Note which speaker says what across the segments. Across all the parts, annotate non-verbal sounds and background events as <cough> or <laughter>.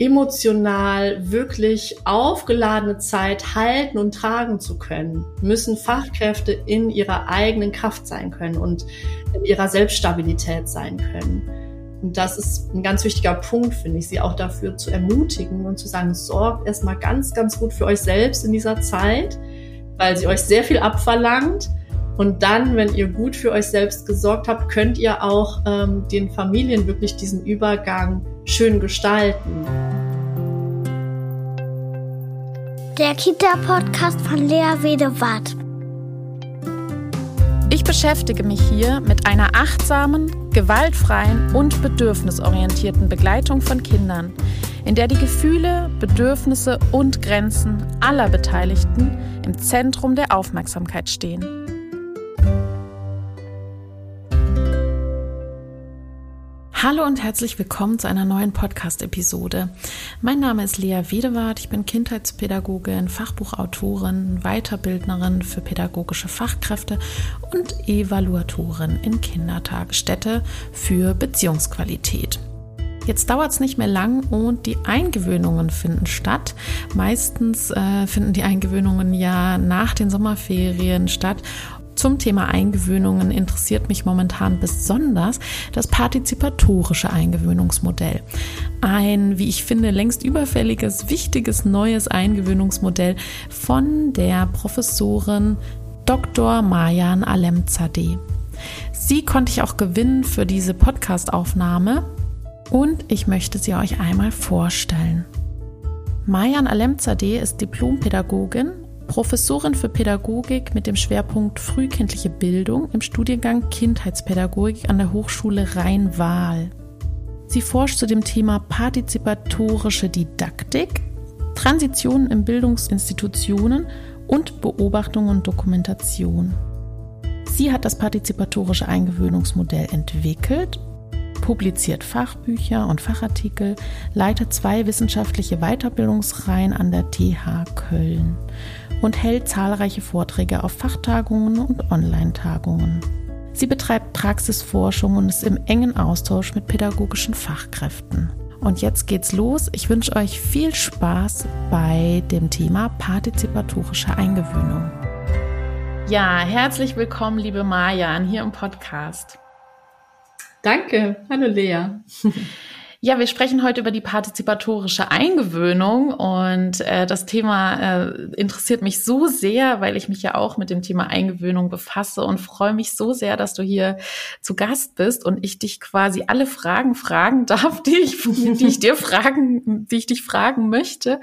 Speaker 1: emotional wirklich aufgeladene Zeit halten und tragen zu können, müssen Fachkräfte in ihrer eigenen Kraft sein können und in ihrer Selbststabilität sein können. Und das ist ein ganz wichtiger Punkt, finde ich, sie auch dafür zu ermutigen und zu sagen, sorgt erstmal ganz, ganz gut für euch selbst in dieser Zeit, weil sie euch sehr viel abverlangt. Und dann, wenn ihr gut für euch selbst gesorgt habt, könnt ihr auch ähm, den Familien wirklich diesen Übergang schön gestalten.
Speaker 2: Der Kita-Podcast von Lea Wedewart.
Speaker 3: Ich beschäftige mich hier mit einer achtsamen, gewaltfreien und bedürfnisorientierten Begleitung von Kindern, in der die Gefühle, Bedürfnisse und Grenzen aller Beteiligten im Zentrum der Aufmerksamkeit stehen. Hallo und herzlich willkommen zu einer neuen Podcast-Episode. Mein Name ist Lea Wiedewart, ich bin Kindheitspädagogin, Fachbuchautorin, Weiterbildnerin für pädagogische Fachkräfte und Evaluatorin in Kindertagesstätte für Beziehungsqualität. Jetzt dauert es nicht mehr lang und die Eingewöhnungen finden statt. Meistens äh, finden die Eingewöhnungen ja nach den Sommerferien statt zum Thema Eingewöhnungen interessiert mich momentan besonders das partizipatorische Eingewöhnungsmodell. Ein, wie ich finde, längst überfälliges, wichtiges neues Eingewöhnungsmodell von der Professorin Dr. Mayan Alemzadeh. Sie konnte ich auch gewinnen für diese Podcast-Aufnahme und ich möchte sie euch einmal vorstellen. Mayan Alemzadeh ist Diplompädagogin Professorin für Pädagogik mit dem Schwerpunkt frühkindliche Bildung im Studiengang Kindheitspädagogik an der Hochschule Rhein-Waal. Sie forscht zu dem Thema partizipatorische Didaktik, Transitionen in Bildungsinstitutionen und Beobachtung und Dokumentation. Sie hat das partizipatorische Eingewöhnungsmodell entwickelt, publiziert Fachbücher und Fachartikel, leitet zwei wissenschaftliche Weiterbildungsreihen an der TH Köln und hält zahlreiche Vorträge auf Fachtagungen und Online-Tagungen. Sie betreibt Praxisforschung und ist im engen Austausch mit pädagogischen Fachkräften. Und jetzt geht's los. Ich wünsche euch viel Spaß bei dem Thema partizipatorische Eingewöhnung. Ja, herzlich willkommen, liebe Majan, hier im Podcast.
Speaker 1: Danke. Hallo Lea. <laughs>
Speaker 3: Ja, wir sprechen heute über die partizipatorische Eingewöhnung und äh, das Thema äh, interessiert mich so sehr, weil ich mich ja auch mit dem Thema Eingewöhnung befasse und freue mich so sehr, dass du hier zu Gast bist und ich dich quasi alle Fragen fragen darf, die ich, die ich dir fragen, die ich dich fragen möchte.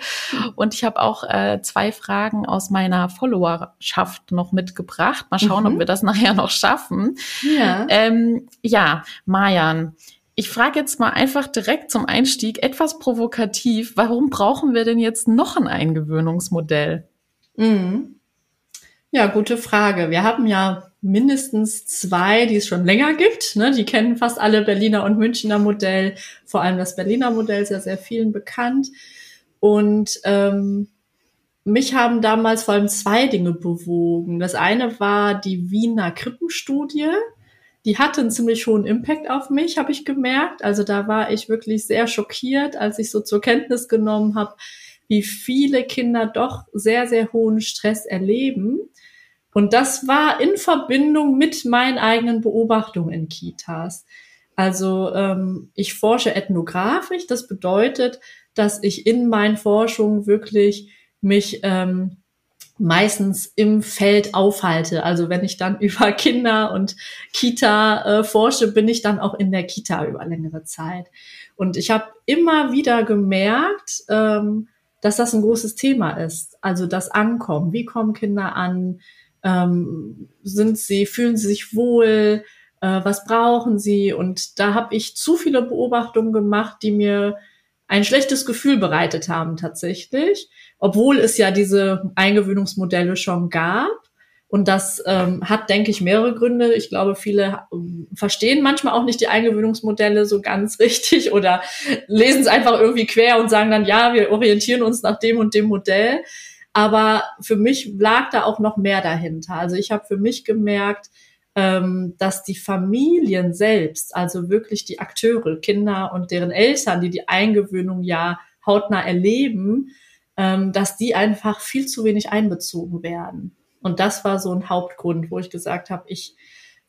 Speaker 3: Und ich habe auch äh, zwei Fragen aus meiner Followerschaft noch mitgebracht. Mal schauen, mhm. ob wir das nachher noch schaffen. Ja, ähm, ja Mayan. Ich frage jetzt mal einfach direkt zum Einstieg etwas provokativ, warum brauchen wir denn jetzt noch ein Eingewöhnungsmodell?
Speaker 1: Mhm. Ja, gute Frage. Wir haben ja mindestens zwei, die es schon länger gibt. Ne? Die kennen fast alle Berliner und Münchner Modell. Vor allem das Berliner Modell ist ja sehr vielen bekannt. Und ähm, mich haben damals vor allem zwei Dinge bewogen. Das eine war die Wiener Krippenstudie die hatte einen ziemlich hohen Impact auf mich, habe ich gemerkt. Also da war ich wirklich sehr schockiert, als ich so zur Kenntnis genommen habe, wie viele Kinder doch sehr, sehr hohen Stress erleben. Und das war in Verbindung mit meinen eigenen Beobachtungen in Kitas. Also ähm, ich forsche ethnografisch. Das bedeutet, dass ich in meinen Forschungen wirklich mich ähm, meistens im Feld aufhalte. Also wenn ich dann <laughs> über Kinder und Kita äh, forsche, bin ich dann auch in der Kita über längere Zeit. Und ich habe immer wieder gemerkt, ähm, dass das ein großes Thema ist. Also das Ankommen. Wie kommen Kinder an? Ähm, sind sie, fühlen sie sich wohl? Äh, was brauchen sie? Und da habe ich zu viele Beobachtungen gemacht, die mir ein schlechtes Gefühl bereitet haben tatsächlich, obwohl es ja diese Eingewöhnungsmodelle schon gab. Und das ähm, hat, denke ich, mehrere Gründe. Ich glaube, viele ähm, verstehen manchmal auch nicht die Eingewöhnungsmodelle so ganz <laughs> richtig oder lesen es einfach irgendwie quer und sagen dann, ja, wir orientieren uns nach dem und dem Modell. Aber für mich lag da auch noch mehr dahinter. Also ich habe für mich gemerkt, ähm, dass die Familien selbst, also wirklich die Akteure, Kinder und deren Eltern, die die Eingewöhnung ja hautnah erleben, ähm, dass die einfach viel zu wenig einbezogen werden. Und das war so ein Hauptgrund, wo ich gesagt habe, ich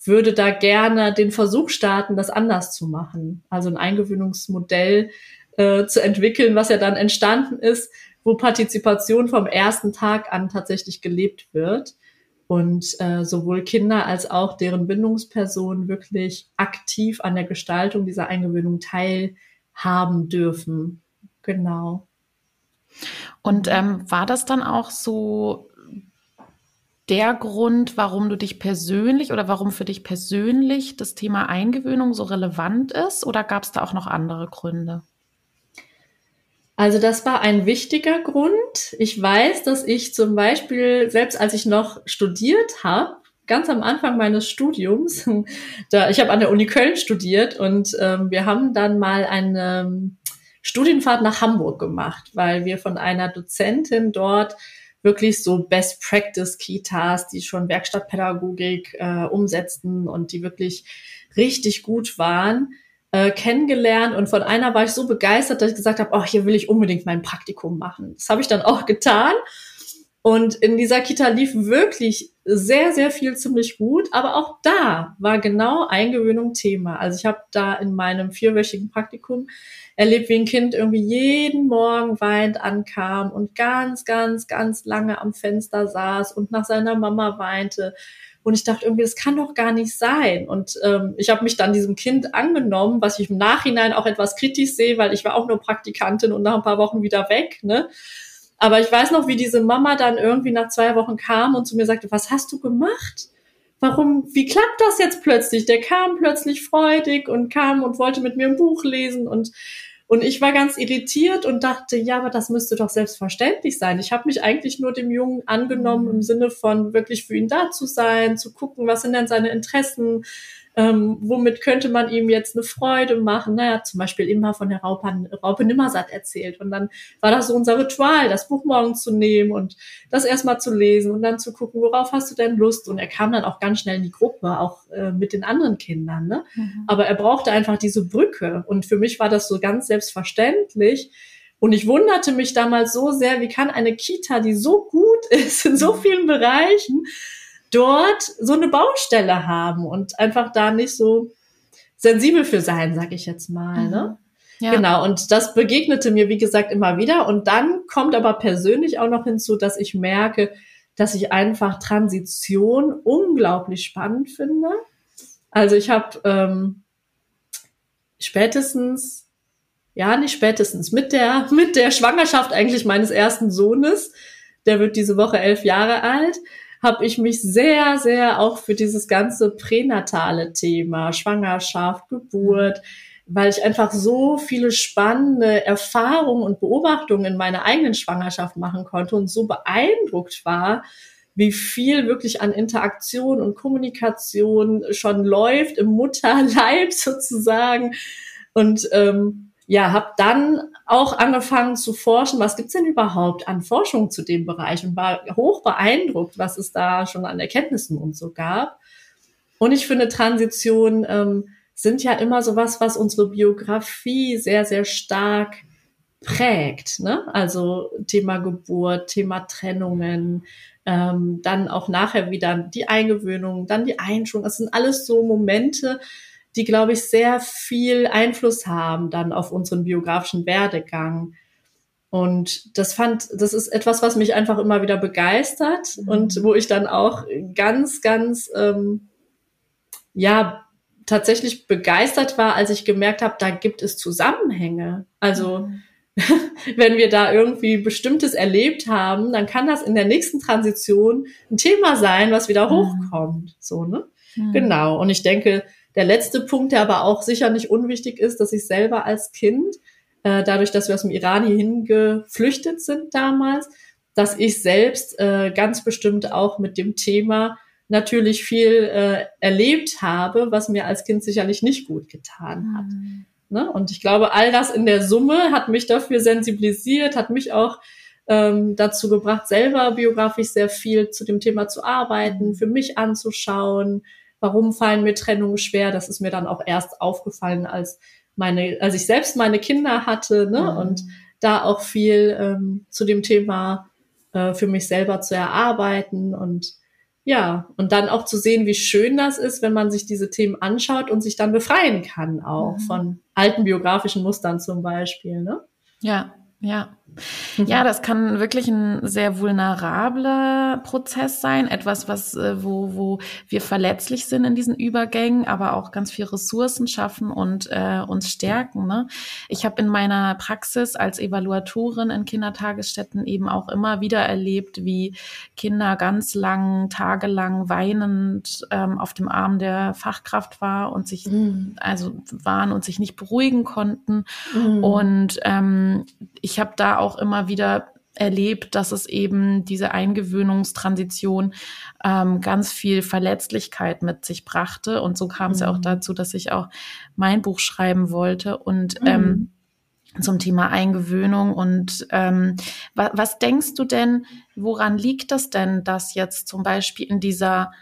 Speaker 1: würde da gerne den Versuch starten, das anders zu machen. Also ein Eingewöhnungsmodell äh, zu entwickeln, was ja dann entstanden ist, wo Partizipation vom ersten Tag an tatsächlich gelebt wird und äh, sowohl Kinder als auch deren Bindungspersonen wirklich aktiv an der Gestaltung dieser Eingewöhnung teilhaben dürfen. Genau.
Speaker 3: Und ähm, war das dann auch so der Grund, warum du dich persönlich oder warum für dich persönlich das Thema Eingewöhnung so relevant ist? Oder gab es da auch noch andere Gründe?
Speaker 1: Also das war ein wichtiger Grund. Ich weiß, dass ich zum Beispiel, selbst als ich noch studiert habe, ganz am Anfang meines Studiums, <laughs> da ich habe an der Uni Köln studiert und ähm, wir haben dann mal eine Studienfahrt nach Hamburg gemacht, weil wir von einer Dozentin dort wirklich so Best Practice Kitas, die schon Werkstattpädagogik äh, umsetzten und die wirklich richtig gut waren, äh, kennengelernt. Und von einer war ich so begeistert, dass ich gesagt habe, oh, hier will ich unbedingt mein Praktikum machen. Das habe ich dann auch getan. Und in dieser Kita lief wirklich sehr, sehr viel ziemlich gut. Aber auch da war genau Eingewöhnung Thema. Also ich habe da in meinem vierwöchigen Praktikum erlebt, wie ein Kind irgendwie jeden Morgen weint ankam und ganz, ganz, ganz lange am Fenster saß und nach seiner Mama weinte. Und ich dachte irgendwie, das kann doch gar nicht sein. Und ähm, ich habe mich dann diesem Kind angenommen, was ich im Nachhinein auch etwas kritisch sehe, weil ich war auch nur Praktikantin und nach ein paar Wochen wieder weg. Ne? Aber ich weiß noch, wie diese Mama dann irgendwie nach zwei Wochen kam und zu mir sagte, was hast du gemacht? Warum, wie klappt das jetzt plötzlich? Der kam plötzlich freudig und kam und wollte mit mir ein Buch lesen und und ich war ganz irritiert und dachte, ja, aber das müsste doch selbstverständlich sein. Ich habe mich eigentlich nur dem Jungen angenommen im Sinne von wirklich für ihn da zu sein, zu gucken, was sind denn seine Interessen, ähm, womit könnte man ihm jetzt eine Freude machen? Naja, zum Beispiel immer von der Raupe, Raupe Nimmersatt erzählt. Und dann war das so unser Ritual, das Buch morgens zu nehmen und das erstmal zu lesen und dann zu gucken, worauf hast du denn Lust? Und er kam dann auch ganz schnell in die Gruppe, auch äh, mit den anderen Kindern. Ne? Mhm. Aber er brauchte einfach diese Brücke. Und für mich war das so ganz selbstverständlich. Und ich wunderte mich damals so sehr, wie kann eine Kita, die so gut ist in so mhm. vielen Bereichen, dort so eine Baustelle haben und einfach da nicht so sensibel für sein, sag ich jetzt mal. Mhm. Ne? Ja. Genau, und das begegnete mir, wie gesagt, immer wieder. Und dann kommt aber persönlich auch noch hinzu, dass ich merke, dass ich einfach Transition unglaublich spannend finde. Also ich habe ähm, spätestens, ja, nicht spätestens, mit der, <laughs> mit der Schwangerschaft eigentlich meines ersten Sohnes, der wird diese Woche elf Jahre alt, habe ich mich sehr, sehr auch für dieses ganze pränatale Thema, Schwangerschaft, Geburt, weil ich einfach so viele spannende Erfahrungen und Beobachtungen in meiner eigenen Schwangerschaft machen konnte und so beeindruckt war, wie viel wirklich an Interaktion und Kommunikation schon läuft im Mutterleib <laughs> sozusagen. Und ähm, ja, habe dann auch angefangen zu forschen, was gibt's denn überhaupt an Forschung zu dem Bereich und war hoch beeindruckt, was es da schon an Erkenntnissen und so gab. Und ich finde, Transition ähm, sind ja immer sowas, was unsere Biografie sehr, sehr stark prägt. Ne? Also Thema Geburt, Thema Trennungen, ähm, dann auch nachher wieder die Eingewöhnung, dann die Einschulung. Das sind alles so Momente, die, glaube ich, sehr viel Einfluss haben dann auf unseren biografischen Werdegang. Und das fand, das ist etwas, was mich einfach immer wieder begeistert mhm. und wo ich dann auch ganz, ganz, ähm, ja, tatsächlich begeistert war, als ich gemerkt habe, da gibt es Zusammenhänge. Also mhm. <laughs> wenn wir da irgendwie Bestimmtes erlebt haben, dann kann das in der nächsten Transition ein Thema sein, was wieder mhm. hochkommt. So, ne? Mhm. Genau. Und ich denke, der letzte Punkt, der aber auch sicher nicht unwichtig ist, dass ich selber als Kind, äh, dadurch, dass wir aus dem Iran hierhin geflüchtet sind damals, dass ich selbst äh, ganz bestimmt auch mit dem Thema natürlich viel äh, erlebt habe, was mir als Kind sicherlich nicht gut getan hat. Mhm. Ne? Und ich glaube, all das in der Summe hat mich dafür sensibilisiert, hat mich auch ähm, dazu gebracht, selber biografisch sehr viel zu dem Thema zu arbeiten, mhm. für mich anzuschauen, warum fallen mir Trennungen schwer? Das ist mir dann auch erst aufgefallen, als meine, als ich selbst meine Kinder hatte, ne? Mhm. Und da auch viel ähm, zu dem Thema äh, für mich selber zu erarbeiten und ja, und dann auch zu sehen, wie schön das ist, wenn man sich diese Themen anschaut und sich dann befreien kann, auch mhm. von alten biografischen Mustern zum Beispiel. Ne?
Speaker 3: Ja, ja. Ja, das kann wirklich ein sehr vulnerabler Prozess sein, etwas, was äh, wo wo wir verletzlich sind in diesen Übergängen, aber auch ganz viel Ressourcen schaffen und äh, uns stärken. Ne? Ich habe in meiner Praxis als Evaluatorin in Kindertagesstätten eben auch immer wieder erlebt, wie Kinder ganz lang, tagelang weinend ähm, auf dem Arm der Fachkraft war und sich mhm. also waren und sich nicht beruhigen konnten. Mhm. Und ähm, ich habe da auch immer wieder erlebt, dass es eben diese Eingewöhnungstransition ähm, ganz viel Verletzlichkeit mit sich brachte. Und so kam es mhm. ja auch mhm. dazu, dass ich auch mein Buch schreiben wollte und mhm. ähm, zum Thema Eingewöhnung. Und ähm, wa was denkst du denn, woran liegt das denn, dass jetzt zum Beispiel in dieser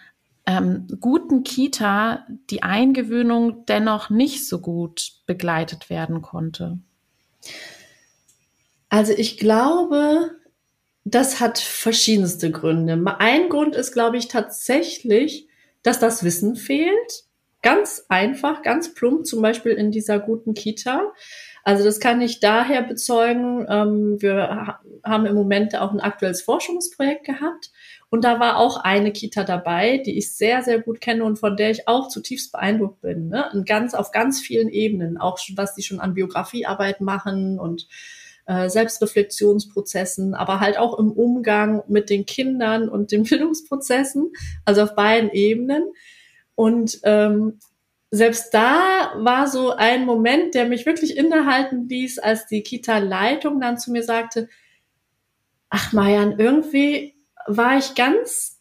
Speaker 3: ähm, guten Kita die Eingewöhnung dennoch nicht so gut begleitet werden konnte?
Speaker 1: Also ich glaube, das hat verschiedenste Gründe. Ein Grund ist, glaube ich, tatsächlich, dass das Wissen fehlt. Ganz einfach, ganz plump, zum Beispiel in dieser guten Kita. Also das kann ich daher bezeugen. Ähm, wir haben im Moment auch ein aktuelles Forschungsprojekt gehabt. Und da war auch eine Kita dabei, die ich sehr, sehr gut kenne und von der ich auch zutiefst beeindruckt bin. Ne? Und ganz, auf ganz vielen Ebenen, auch was die schon an Biografiearbeit machen und äh, Selbstreflexionsprozessen, aber halt auch im Umgang mit den Kindern und den <laughs> Bildungsprozessen, also auf beiden Ebenen. Und ähm, selbst da war so ein Moment, der mich wirklich innehalten ließ, als die Kita-Leitung dann zu mir sagte, ach Mayan, irgendwie war ich ganz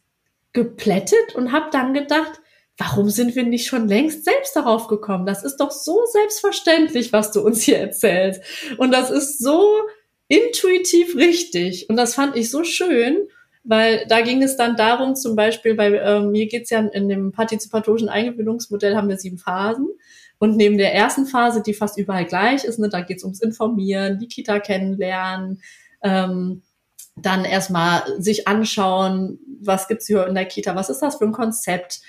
Speaker 1: geplättet und habe dann gedacht, warum sind wir nicht schon längst selbst darauf gekommen? Das ist doch so selbstverständlich, was du uns hier erzählst. Und das ist so intuitiv richtig. Und das fand ich so schön, weil da ging es dann darum, zum Beispiel, bei äh, mir geht's ja in dem partizipatorischen Eingewöhnungsmodell haben wir sieben Phasen. Und neben der ersten Phase, die fast überall gleich ist, ne, da geht's ums Informieren, die Kita kennenlernen, ähm, dann erstmal sich anschauen, was gibt's hier in der Kita, was ist das für ein Konzept,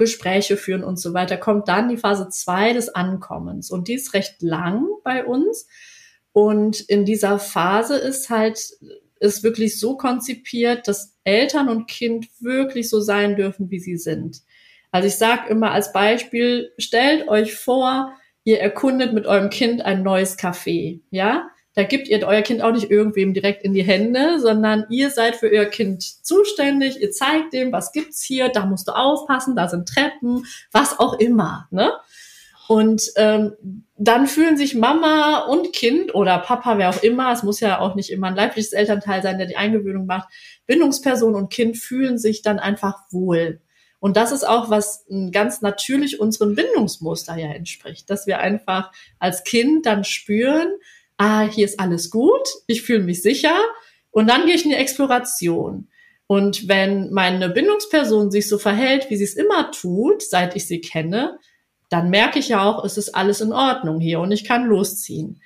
Speaker 1: Gespräche führen und so weiter, kommt dann die Phase zwei des Ankommens. Und die ist recht lang bei uns. Und in dieser Phase ist halt, ist wirklich so konzipiert, dass Eltern und Kind wirklich so sein dürfen, wie sie sind. Also ich sage immer als Beispiel, stellt euch vor, ihr erkundet mit eurem Kind ein neues Café, ja? Da gibt ihr euer Kind auch nicht irgendwem direkt in die Hände, sondern ihr seid für euer Kind zuständig. Ihr zeigt dem, was gibt's hier, da musst du aufpassen, da sind Treppen, was auch immer. Ne? Und ähm, dann fühlen sich Mama und Kind oder Papa, wer auch immer, es muss ja auch nicht immer ein leibliches Elternteil sein, der die Eingewöhnung macht, Bindungsperson und Kind fühlen sich dann einfach wohl. Und das ist auch, was ganz natürlich unserem Bindungsmuster ja entspricht, dass wir einfach als Kind dann spüren, ah, hier ist alles gut, ich fühle mich sicher und dann gehe ich in die Exploration. Und wenn meine Bindungsperson sich so verhält, wie sie es immer tut, seit ich sie kenne, dann merke ich ja auch, es ist alles in Ordnung hier und ich kann losziehen.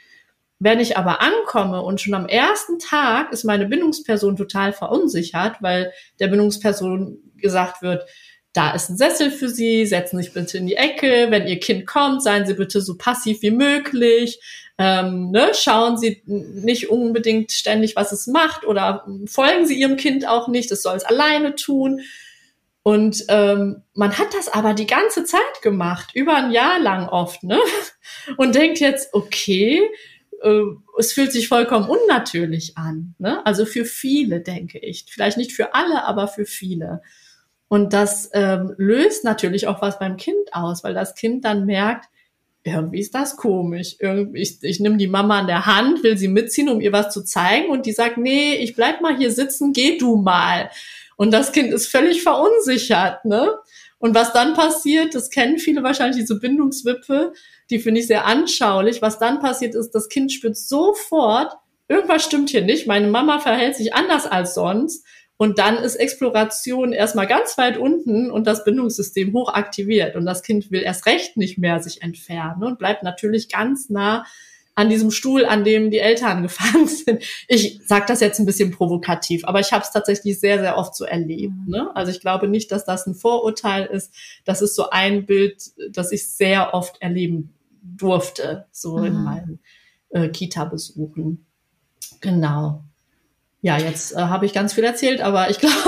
Speaker 1: Wenn ich aber ankomme und schon am ersten Tag ist meine Bindungsperson total verunsichert, weil der Bindungsperson gesagt wird, da ist ein Sessel für Sie, setzen Sie sich bitte in die Ecke. Wenn Ihr Kind kommt, seien Sie bitte so passiv wie möglich. Ähm, ne? Schauen Sie nicht unbedingt ständig, was es macht oder folgen Sie Ihrem Kind auch nicht, es soll es alleine tun. Und ähm, man hat das aber die ganze Zeit gemacht, über ein Jahr lang oft, ne? <laughs> Und denkt jetzt, okay, äh, es fühlt sich vollkommen unnatürlich an. Ne? Also für viele, denke ich. Vielleicht nicht für alle, aber für viele. Und das ähm, löst natürlich auch was beim Kind aus, weil das Kind dann merkt, irgendwie ist das komisch. Irgendwie, ich, ich nehme die Mama an der Hand, will sie mitziehen, um ihr was zu zeigen und die sagt, nee, ich bleib mal hier sitzen, geh du mal. Und das Kind ist völlig verunsichert, ne? Und was dann passiert, das kennen viele wahrscheinlich, diese Bindungswippe, die finde ich sehr anschaulich. Was dann passiert ist, das Kind spürt sofort, irgendwas stimmt hier nicht, meine Mama verhält sich anders als sonst und dann ist Exploration erstmal ganz weit unten und das Bindungssystem hoch aktiviert. Und das Kind will erst recht nicht mehr sich entfernen und bleibt natürlich ganz nah an diesem Stuhl, an dem die Eltern <laughs> gefahren sind. Ich sage das jetzt ein bisschen provokativ, aber ich habe es tatsächlich sehr, sehr oft so erlebt. Ne? Also ich glaube nicht, dass das ein Vorurteil ist. Das ist so ein Bild, das ich sehr oft erleben durfte, so mhm. in meinen äh, Kita-Besuchen. Genau. Ja, jetzt äh, habe ich ganz viel erzählt, aber ich glaube. <laughs>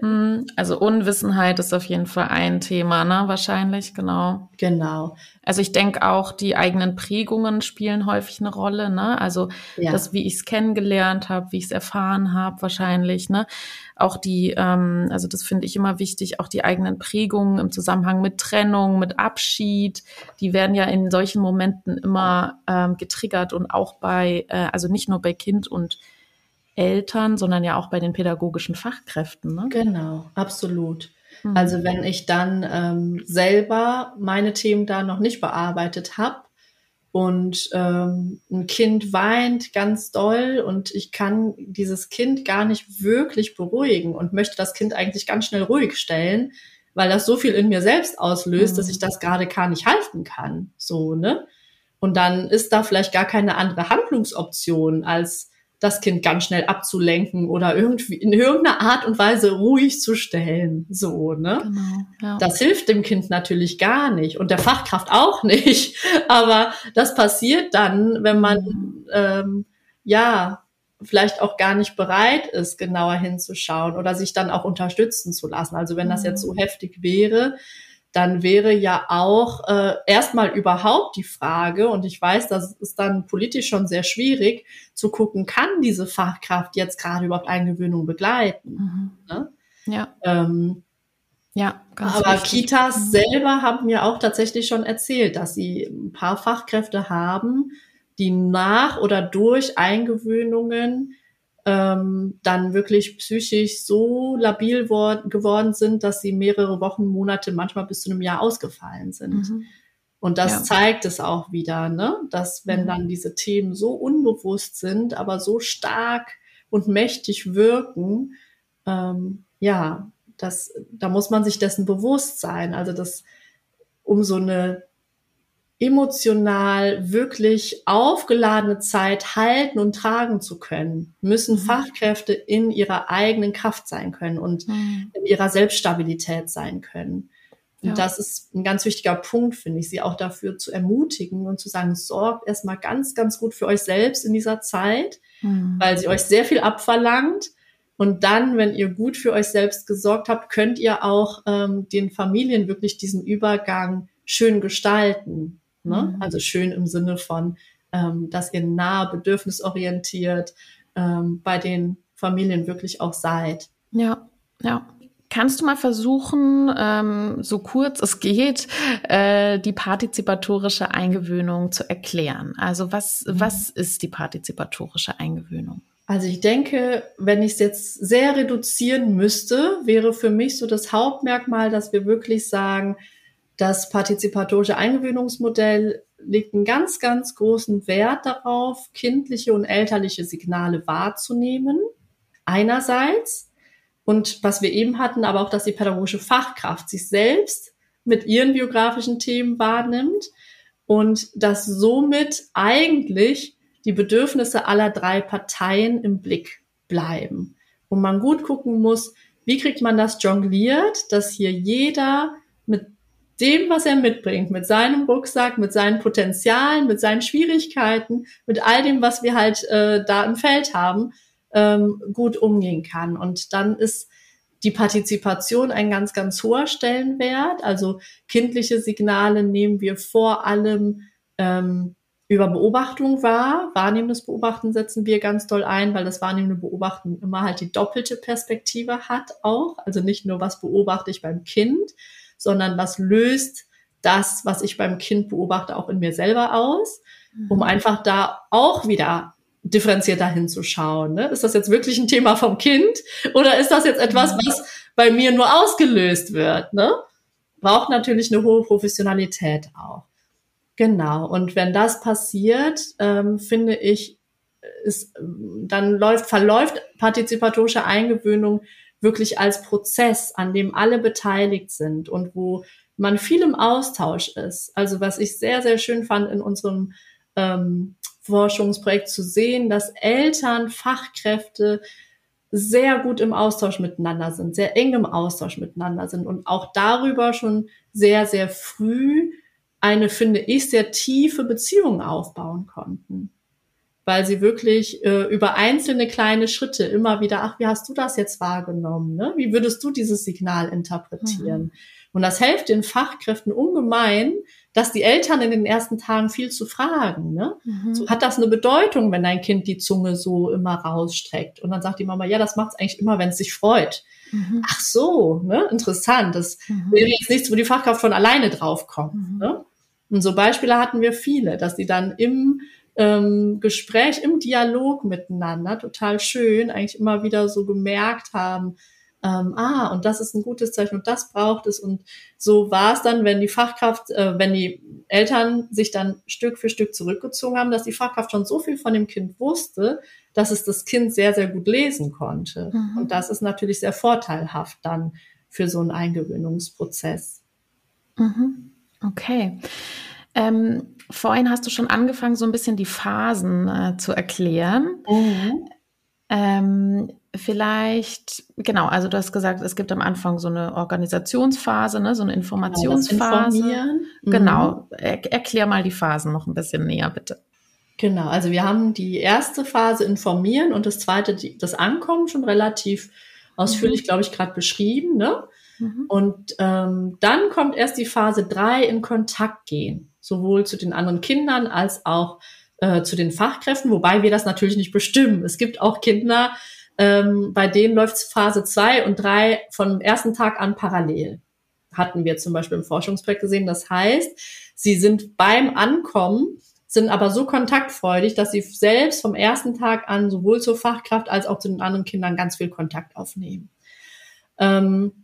Speaker 3: Hm, also Unwissenheit ist auf jeden Fall ein Thema, ne? Wahrscheinlich, genau.
Speaker 1: Genau.
Speaker 3: Also ich denke auch, die eigenen Prägungen spielen häufig eine Rolle, ne? Also ja. das, wie ich es kennengelernt habe, wie ich es erfahren habe, wahrscheinlich, ne? Auch die, ähm, also das finde ich immer wichtig, auch die eigenen Prägungen im Zusammenhang mit Trennung, mit Abschied, die werden ja in solchen Momenten immer ähm, getriggert und auch bei, äh, also nicht nur bei Kind und Eltern, sondern ja auch bei den pädagogischen Fachkräften. Ne?
Speaker 1: Genau, absolut. Mhm. Also wenn ich dann ähm, selber meine Themen da noch nicht bearbeitet habe und ähm, ein Kind weint ganz doll und ich kann dieses Kind gar nicht wirklich beruhigen und möchte das Kind eigentlich ganz schnell ruhig stellen, weil das so viel in mir selbst auslöst, mhm. dass ich das gerade gar nicht halten kann. So, ne? Und dann ist da vielleicht gar keine andere Handlungsoption als das Kind ganz schnell abzulenken oder irgendwie in irgendeiner Art und Weise ruhig zu stellen. So, ne? Genau, ja. Das hilft dem Kind natürlich gar nicht und der Fachkraft auch nicht. <laughs> Aber das passiert dann, wenn man mhm. ähm, ja vielleicht auch gar nicht bereit ist, genauer hinzuschauen oder sich dann auch unterstützen zu lassen. Also wenn das mhm. jetzt so heftig wäre, dann wäre ja auch äh, erstmal überhaupt die Frage, und ich weiß, das ist dann politisch schon sehr schwierig, zu gucken, kann diese Fachkraft jetzt gerade überhaupt Eingewöhnung begleiten? Mhm. Ne?
Speaker 3: Ja. Ähm,
Speaker 1: ja, ganz aber richtig. Kitas mhm. selber haben mir auch tatsächlich schon erzählt, dass sie ein paar Fachkräfte haben, die nach oder durch Eingewöhnungen ähm, dann wirklich psychisch so labil geworden sind, dass sie mehrere Wochen, Monate, manchmal bis zu einem Jahr ausgefallen sind. Mhm. Und das ja. zeigt es auch wieder, ne? dass wenn mhm. dann diese Themen so unbewusst sind, aber so stark und mächtig wirken, ähm, ja, das, da muss man sich dessen bewusst sein. Also das, um so eine emotional wirklich aufgeladene Zeit halten und tragen zu können, müssen mhm. Fachkräfte in ihrer eigenen Kraft sein können und mhm. in ihrer Selbststabilität sein können. Und ja. das ist ein ganz wichtiger Punkt, finde ich, sie auch dafür zu ermutigen und zu sagen, sorgt erstmal ganz, ganz gut für euch selbst in dieser Zeit, mhm. weil sie euch sehr viel abverlangt. Und dann, wenn ihr gut für euch selbst gesorgt habt, könnt ihr auch ähm, den Familien wirklich diesen Übergang schön gestalten. Ne? Mhm. Also schön im Sinne von, ähm, dass ihr nah bedürfnisorientiert ähm, bei den Familien wirklich auch seid.
Speaker 3: Ja, ja. Kannst du mal versuchen, ähm, so kurz es geht, äh, die partizipatorische Eingewöhnung zu erklären? Also was, mhm. was ist die partizipatorische Eingewöhnung?
Speaker 1: Also ich denke, wenn ich es jetzt sehr reduzieren müsste, wäre für mich so das Hauptmerkmal, dass wir wirklich sagen, das partizipatorische Eingewöhnungsmodell legt einen ganz, ganz großen Wert darauf, kindliche und elterliche Signale wahrzunehmen. Einerseits. Und was wir eben hatten, aber auch, dass die pädagogische Fachkraft sich selbst mit ihren biografischen Themen wahrnimmt und dass somit eigentlich die Bedürfnisse aller drei Parteien im Blick bleiben. Und man gut gucken muss, wie kriegt man das jongliert, dass hier jeder dem, was er mitbringt, mit seinem Rucksack, mit seinen Potenzialen, mit seinen Schwierigkeiten, mit all dem, was wir halt äh, da im Feld haben, ähm, gut umgehen kann. Und dann ist die Partizipation ein ganz, ganz hoher Stellenwert. Also kindliche Signale nehmen wir vor allem ähm, über Beobachtung wahr. Wahrnehmendes Beobachten setzen wir ganz doll ein, weil das wahrnehmende Beobachten immer halt die doppelte Perspektive hat auch. Also nicht nur, was beobachte ich beim Kind, sondern was löst das, was ich beim Kind beobachte, auch in mir selber aus, um mhm. einfach da auch wieder differenzierter hinzuschauen. Ne? Ist das jetzt wirklich ein Thema vom Kind oder ist das jetzt etwas, mhm. was bei mir nur ausgelöst wird? Ne? Braucht natürlich eine hohe Professionalität auch. Genau. Und wenn das passiert, ähm, finde ich, ist, dann läuft, verläuft partizipatorische Eingewöhnung wirklich als Prozess, an dem alle beteiligt sind und wo man viel im Austausch ist. Also was ich sehr, sehr schön fand in unserem ähm, Forschungsprojekt zu sehen, dass Eltern, Fachkräfte sehr gut im Austausch miteinander sind, sehr eng im Austausch miteinander sind und auch darüber schon sehr, sehr früh eine, finde ich, sehr tiefe Beziehung aufbauen konnten. Weil sie wirklich äh, über einzelne kleine Schritte immer wieder, ach, wie hast du das jetzt wahrgenommen? Ne? Wie würdest du dieses Signal interpretieren? Mhm. Und das hilft den Fachkräften ungemein, dass die Eltern in den ersten Tagen viel zu fragen. Ne? Mhm. So, hat das eine Bedeutung, wenn dein Kind die Zunge so immer rausstreckt? Und dann sagt die Mama, ja, das macht es eigentlich immer, wenn es sich freut. Mhm. Ach so, ne? interessant. Das mhm. wäre jetzt nichts, wo die Fachkraft von alleine draufkommt. Mhm. Ne? Und so Beispiele hatten wir viele, dass die dann im ähm, Gespräch, im Dialog miteinander total schön eigentlich immer wieder so gemerkt haben, ähm, ah, und das ist ein gutes Zeichen und das braucht es. Und so war es dann, wenn die Fachkraft, äh, wenn die Eltern sich dann Stück für Stück zurückgezogen haben, dass die Fachkraft schon so viel von dem Kind wusste, dass es das Kind sehr, sehr gut lesen konnte. Mhm. Und das ist natürlich sehr vorteilhaft dann für so einen Eingewöhnungsprozess.
Speaker 3: Mhm. Okay. Ähm, vorhin hast du schon angefangen, so ein bisschen die Phasen äh, zu erklären. Mhm. Ähm, vielleicht, genau, also du hast gesagt, es gibt am Anfang so eine Organisationsphase, ne, so eine Informationsphase. Genau, mhm. genau. Er, erklär mal die Phasen noch ein bisschen näher, bitte.
Speaker 1: Genau, also wir haben die erste Phase informieren und das zweite, die, das Ankommen schon relativ ausführlich, mhm. glaube ich, gerade beschrieben. Ne? Mhm. Und ähm, dann kommt erst die Phase drei in Kontakt gehen, sowohl zu den anderen Kindern als auch äh, zu den Fachkräften, wobei wir das natürlich nicht bestimmen. Es gibt auch Kinder, ähm, bei denen läuft Phase zwei und drei vom ersten Tag an parallel. Hatten wir zum Beispiel im Forschungsprojekt gesehen. Das heißt, sie sind beim Ankommen, sind aber so kontaktfreudig, dass sie selbst vom ersten Tag an sowohl zur Fachkraft als auch zu den anderen Kindern ganz viel Kontakt aufnehmen. Ähm,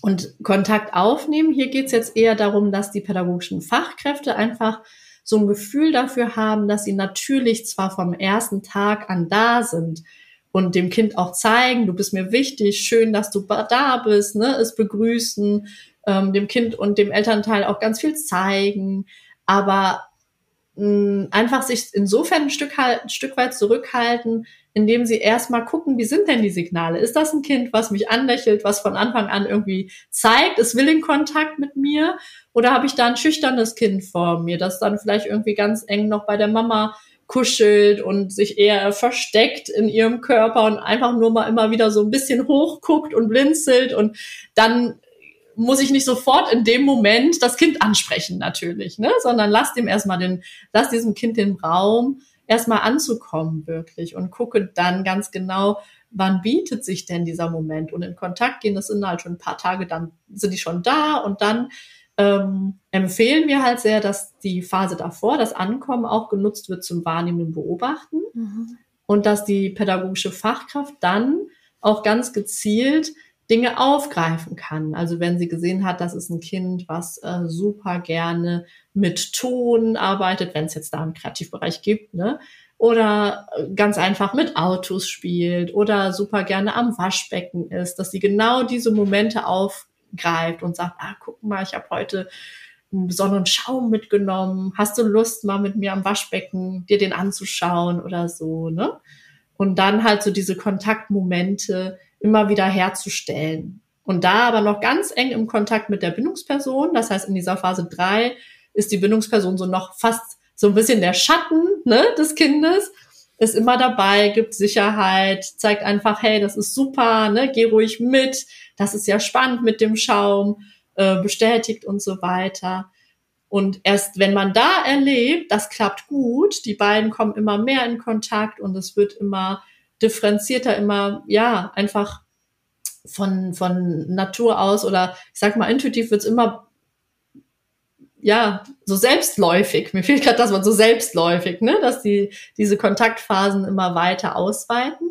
Speaker 1: und Kontakt aufnehmen, hier geht es jetzt eher darum, dass die pädagogischen Fachkräfte einfach so ein Gefühl dafür haben, dass sie natürlich zwar vom ersten Tag an da sind und dem Kind auch zeigen, du bist mir wichtig, schön, dass du da bist, ne, es begrüßen, ähm, dem Kind und dem Elternteil auch ganz viel zeigen, aber mh, einfach sich insofern ein Stück, ein Stück weit zurückhalten, indem sie erstmal gucken, wie sind denn die Signale? Ist das ein Kind, was mich anlächelt, was von Anfang an irgendwie zeigt, es will in Kontakt mit mir? Oder habe ich da ein schüchternes Kind vor mir, das dann vielleicht irgendwie ganz eng noch bei der Mama kuschelt und sich eher versteckt in ihrem Körper und einfach nur mal immer wieder so ein bisschen hochguckt und blinzelt und dann muss ich nicht sofort in dem Moment das Kind ansprechen natürlich, ne, sondern lass dem erstmal den, lass diesem Kind den Raum, erstmal anzukommen wirklich und gucke dann ganz genau, wann bietet sich denn dieser Moment und in Kontakt gehen, das sind halt schon ein paar Tage, dann sind die schon da und dann ähm, empfehlen wir halt sehr, dass die Phase davor, das Ankommen auch genutzt wird zum Wahrnehmen Beobachten mhm. und dass die pädagogische Fachkraft dann auch ganz gezielt Dinge aufgreifen kann. Also wenn sie gesehen hat, das ist ein Kind, was äh, super gerne mit Ton arbeitet, wenn es jetzt da einen Kreativbereich gibt, ne? Oder äh, ganz einfach mit Autos spielt oder super gerne am Waschbecken ist, dass sie genau diese Momente aufgreift und sagt, ah, guck mal, ich habe heute einen besonderen Schaum mitgenommen. Hast du Lust, mal mit mir am Waschbecken dir den anzuschauen oder so, ne? Und dann halt so diese Kontaktmomente immer wieder herzustellen. Und da aber noch ganz eng im Kontakt mit der Bindungsperson. Das heißt, in dieser Phase drei ist die Bindungsperson so noch fast so ein bisschen der Schatten ne, des Kindes, ist immer dabei, gibt Sicherheit, zeigt einfach, hey, das ist super, ne, geh ruhig mit, das ist ja spannend mit dem Schaum, äh, bestätigt und so weiter. Und erst wenn man da erlebt, das klappt gut, die beiden kommen immer mehr in Kontakt und es wird immer differenzierter, immer, ja, einfach von, von Natur aus oder ich sag mal, intuitiv wird's immer ja, so selbstläufig. Mir fehlt gerade das Wort so selbstläufig, ne? dass die diese Kontaktphasen immer weiter ausweiten.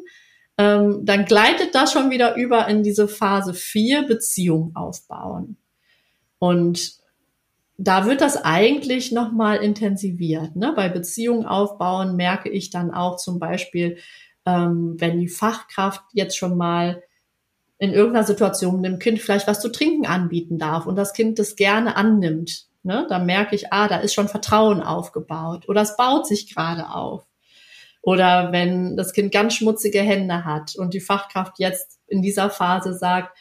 Speaker 1: Ähm, dann gleitet das schon wieder über in diese Phase 4, Beziehung aufbauen. Und da wird das eigentlich nochmal intensiviert. Ne? Bei Beziehung aufbauen merke ich dann auch zum Beispiel, ähm, wenn die Fachkraft jetzt schon mal in irgendeiner Situation dem Kind vielleicht was zu trinken anbieten darf und das Kind das gerne annimmt, Ne? Da merke ich, ah, da ist schon Vertrauen aufgebaut oder es baut sich gerade auf. Oder wenn das Kind ganz schmutzige Hände hat und die Fachkraft jetzt in dieser Phase sagt,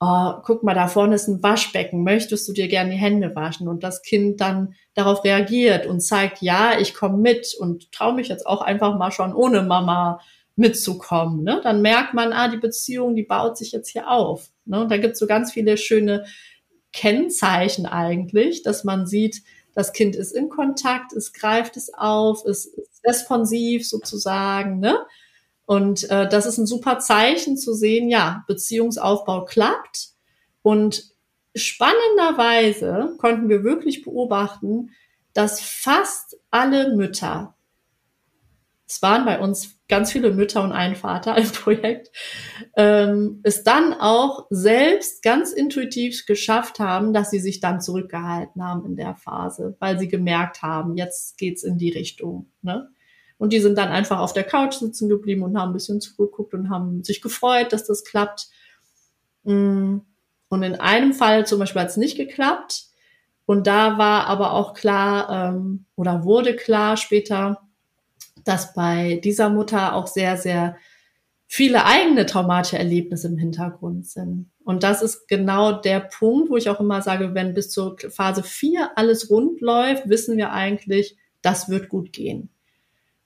Speaker 1: oh, guck mal, da vorne ist ein Waschbecken, möchtest du dir gerne die Hände waschen? Und das Kind dann darauf reagiert und zeigt, ja, ich komme mit und traue mich jetzt auch einfach mal schon ohne Mama mitzukommen. Ne? Dann merkt man, ah, die Beziehung, die baut sich jetzt hier auf. Ne? Und da gibt es so ganz viele schöne Kennzeichen eigentlich, dass man sieht, das Kind ist in Kontakt, es greift es auf, es ist responsiv sozusagen, ne? Und äh, das ist ein super Zeichen zu sehen, ja, Beziehungsaufbau klappt. Und spannenderweise konnten wir wirklich beobachten, dass fast alle Mütter, es waren bei uns ganz viele Mütter und ein Vater im Projekt, ähm, es dann auch selbst ganz intuitiv geschafft haben, dass sie sich dann zurückgehalten haben in der Phase, weil sie gemerkt haben, jetzt geht's in die Richtung. Ne? Und die sind dann einfach auf der Couch sitzen geblieben und haben ein bisschen zugeguckt und haben sich gefreut, dass das klappt. Mm. Und in einem Fall zum Beispiel hat es nicht geklappt. Und da war aber auch klar ähm, oder wurde klar später, dass bei dieser Mutter auch sehr, sehr viele eigene traumatische Erlebnisse im Hintergrund sind. Und das ist genau der Punkt, wo ich auch immer sage, wenn bis zur Phase 4 alles rund läuft, wissen wir eigentlich, das wird gut gehen.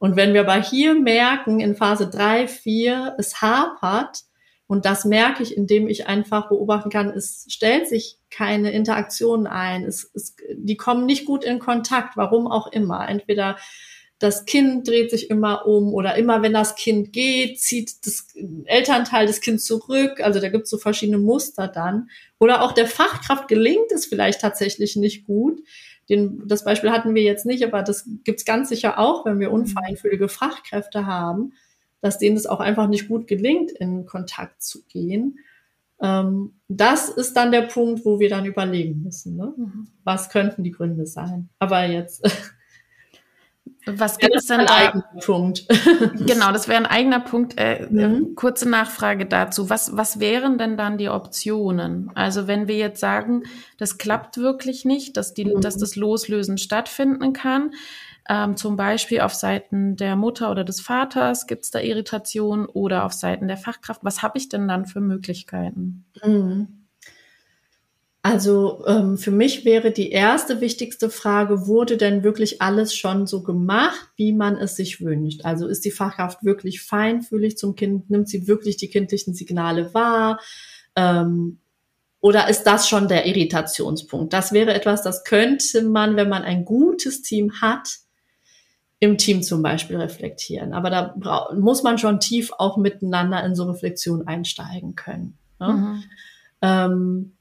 Speaker 1: Und wenn wir aber hier merken, in Phase drei, vier, es hapert, und das merke ich, indem ich einfach beobachten kann, es stellt sich keine Interaktion ein, es, es, die kommen nicht gut in Kontakt, warum auch immer. Entweder das Kind dreht sich immer um oder immer wenn das Kind geht, zieht das Elternteil des Kindes zurück. Also da gibt es so verschiedene Muster dann. Oder auch der Fachkraft gelingt es vielleicht tatsächlich nicht gut, den, das Beispiel hatten wir jetzt nicht, aber das gibt's ganz sicher auch, wenn wir mhm. unfeinfühlige Fachkräfte haben, dass denen es auch einfach nicht gut gelingt, in Kontakt zu gehen. Ähm, das ist dann der Punkt, wo wir dann überlegen müssen, ne? Mhm. was könnten die Gründe sein. Aber jetzt
Speaker 3: Was gibt es denn da? Punkt. <laughs> genau, das wäre ein eigener Punkt. Äh, mhm. Äh, kurze Nachfrage dazu. Was, was wären denn dann die Optionen? Also wenn wir jetzt sagen, das klappt wirklich nicht, dass, die, mhm. dass das Loslösen stattfinden kann, ähm, zum Beispiel auf Seiten der Mutter oder des Vaters gibt es da Irritation oder auf Seiten der Fachkraft. Was habe ich denn dann für Möglichkeiten?
Speaker 1: Mhm. Also ähm, für mich wäre die erste wichtigste Frage, wurde denn wirklich alles schon so gemacht, wie man es sich wünscht? Also ist die Fachkraft wirklich feinfühlig zum Kind? Nimmt sie wirklich die kindlichen Signale wahr? Ähm, oder ist das schon der Irritationspunkt? Das wäre etwas, das könnte man, wenn man ein gutes Team hat, im Team zum Beispiel reflektieren. Aber da muss man schon tief auch miteinander in so Reflexion einsteigen können. Ne? Mhm. Ähm,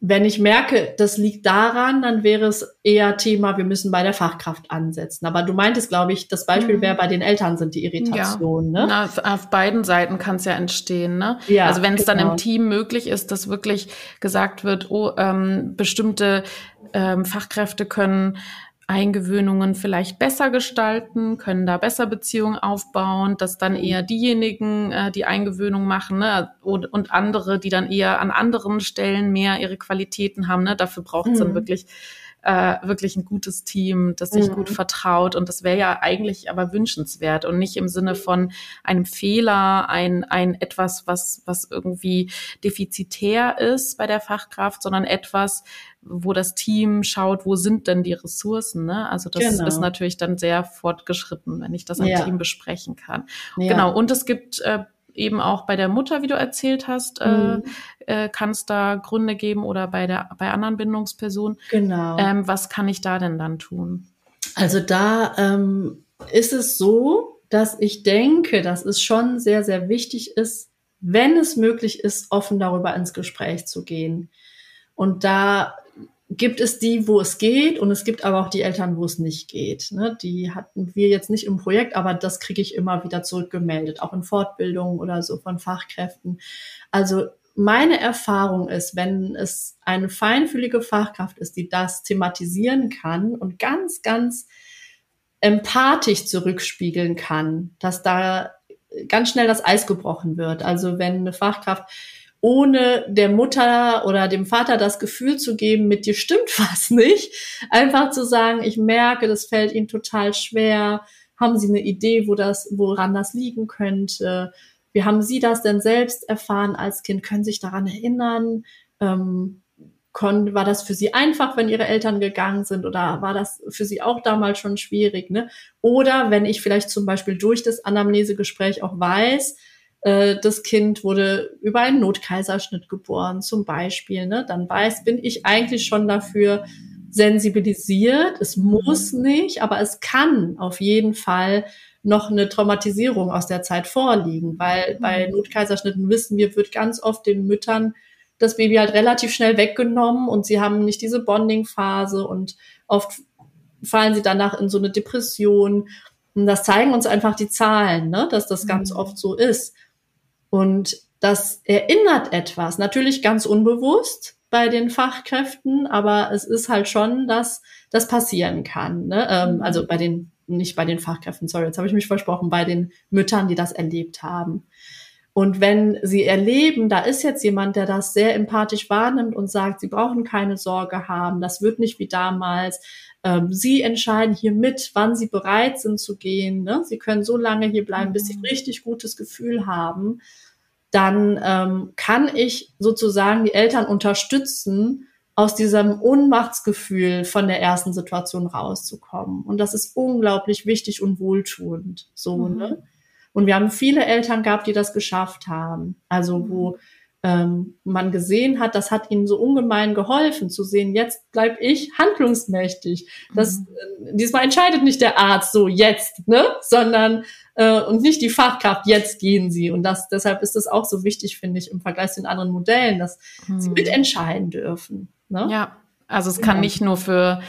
Speaker 1: wenn ich merke, das liegt daran, dann wäre es eher Thema, wir müssen bei der Fachkraft ansetzen. Aber du meintest, glaube ich, das Beispiel mhm. wäre bei den Eltern sind die Irritationen. Ja. Ne?
Speaker 3: Na, auf beiden Seiten kann es ja entstehen. Ne? Ja, also wenn es genau. dann im genau. Team möglich ist, dass wirklich gesagt wird, oh, ähm, bestimmte ähm, Fachkräfte können Eingewöhnungen vielleicht besser gestalten, können da besser Beziehungen aufbauen, dass dann eher diejenigen äh, die Eingewöhnung machen ne? und, und andere, die dann eher an anderen Stellen mehr ihre Qualitäten haben. Ne? Dafür braucht es mhm. dann wirklich äh, wirklich ein gutes Team, das sich mhm. gut vertraut. Und das wäre ja eigentlich aber wünschenswert und nicht im Sinne von einem Fehler, ein, ein etwas, was, was irgendwie defizitär ist bei der Fachkraft, sondern etwas, wo das Team schaut, wo sind denn die Ressourcen. Ne? Also das genau. ist natürlich dann sehr fortgeschritten, wenn ich das am ja. Team besprechen kann. Ja. Genau. Und es gibt äh, eben auch bei der Mutter, wie du erzählt hast, äh, mhm. äh, äh, kann es da Gründe geben oder bei der bei anderen Bindungspersonen.
Speaker 1: Genau.
Speaker 3: Ähm, was kann ich da denn dann tun?
Speaker 1: Also da ähm, ist es so, dass ich denke, dass es schon sehr, sehr wichtig ist, wenn es möglich ist, offen darüber ins Gespräch zu gehen. Und da gibt es die, wo es geht und es gibt aber auch die Eltern, wo es nicht geht. Ne? Die hatten wir jetzt nicht im Projekt, aber das kriege ich immer wieder zurückgemeldet, auch in Fortbildungen oder so von Fachkräften. Also meine Erfahrung ist, wenn es eine feinfühlige Fachkraft ist, die das thematisieren kann und ganz, ganz empathisch zurückspiegeln kann, dass da ganz schnell das Eis gebrochen wird. Also wenn eine Fachkraft ohne der Mutter oder dem Vater das Gefühl zu geben, mit dir stimmt <laughs> was nicht. Einfach zu sagen, ich merke, das fällt ihnen total schwer. Haben Sie eine Idee, wo das, woran das liegen könnte? Wie haben Sie das denn selbst erfahren als Kind? Können Sie sich daran erinnern? Ähm, war das für Sie einfach, wenn Ihre Eltern gegangen sind? Oder war das für Sie auch damals schon schwierig? Ne? Oder wenn ich vielleicht zum Beispiel durch das Anamnesegespräch auch weiß, das Kind wurde über einen Notkaiserschnitt geboren, zum Beispiel, ne? dann weiß, bin ich eigentlich schon dafür sensibilisiert. Es muss nicht, aber es kann auf jeden Fall noch eine Traumatisierung aus der Zeit vorliegen, weil mhm. bei Notkaiserschnitten wissen wir, wird ganz oft den Müttern das Baby halt relativ schnell weggenommen und sie haben nicht diese Bonding-Phase und oft fallen sie danach in so eine Depression. Und das zeigen uns einfach die Zahlen, ne? dass das ganz mhm. oft so ist. Und das erinnert etwas, natürlich ganz unbewusst bei den Fachkräften, aber es ist halt schon, dass das passieren kann. Ne? Ähm, mhm. also bei den nicht bei den Fachkräften, sorry, jetzt habe ich mich versprochen, bei den Müttern, die das erlebt haben. Und wenn sie erleben, da ist jetzt jemand, der das sehr empathisch wahrnimmt und sagt, sie brauchen keine Sorge haben, das wird nicht wie damals. Ähm, sie entscheiden hier mit, wann sie bereit sind zu gehen. Ne? Sie können so lange hier bleiben, bis sie ein mhm. richtig gutes Gefühl haben. Dann ähm, kann ich sozusagen die Eltern unterstützen, aus diesem Ohnmachtsgefühl von der ersten Situation rauszukommen. Und das ist unglaublich wichtig und wohltuend. So, mhm. ne? Und wir haben viele Eltern gehabt, die das geschafft haben. Also wo ähm, man gesehen hat, das hat ihnen so ungemein geholfen zu sehen, jetzt bleib ich handlungsmächtig. Das, mhm. äh, diesmal entscheidet nicht der Arzt so jetzt, ne, sondern äh, und nicht die Fachkraft, jetzt gehen sie. Und das, deshalb ist es auch so wichtig, finde ich, im Vergleich zu den anderen Modellen, dass mhm. sie mitentscheiden dürfen. Ne?
Speaker 3: Ja, also es kann nicht nur für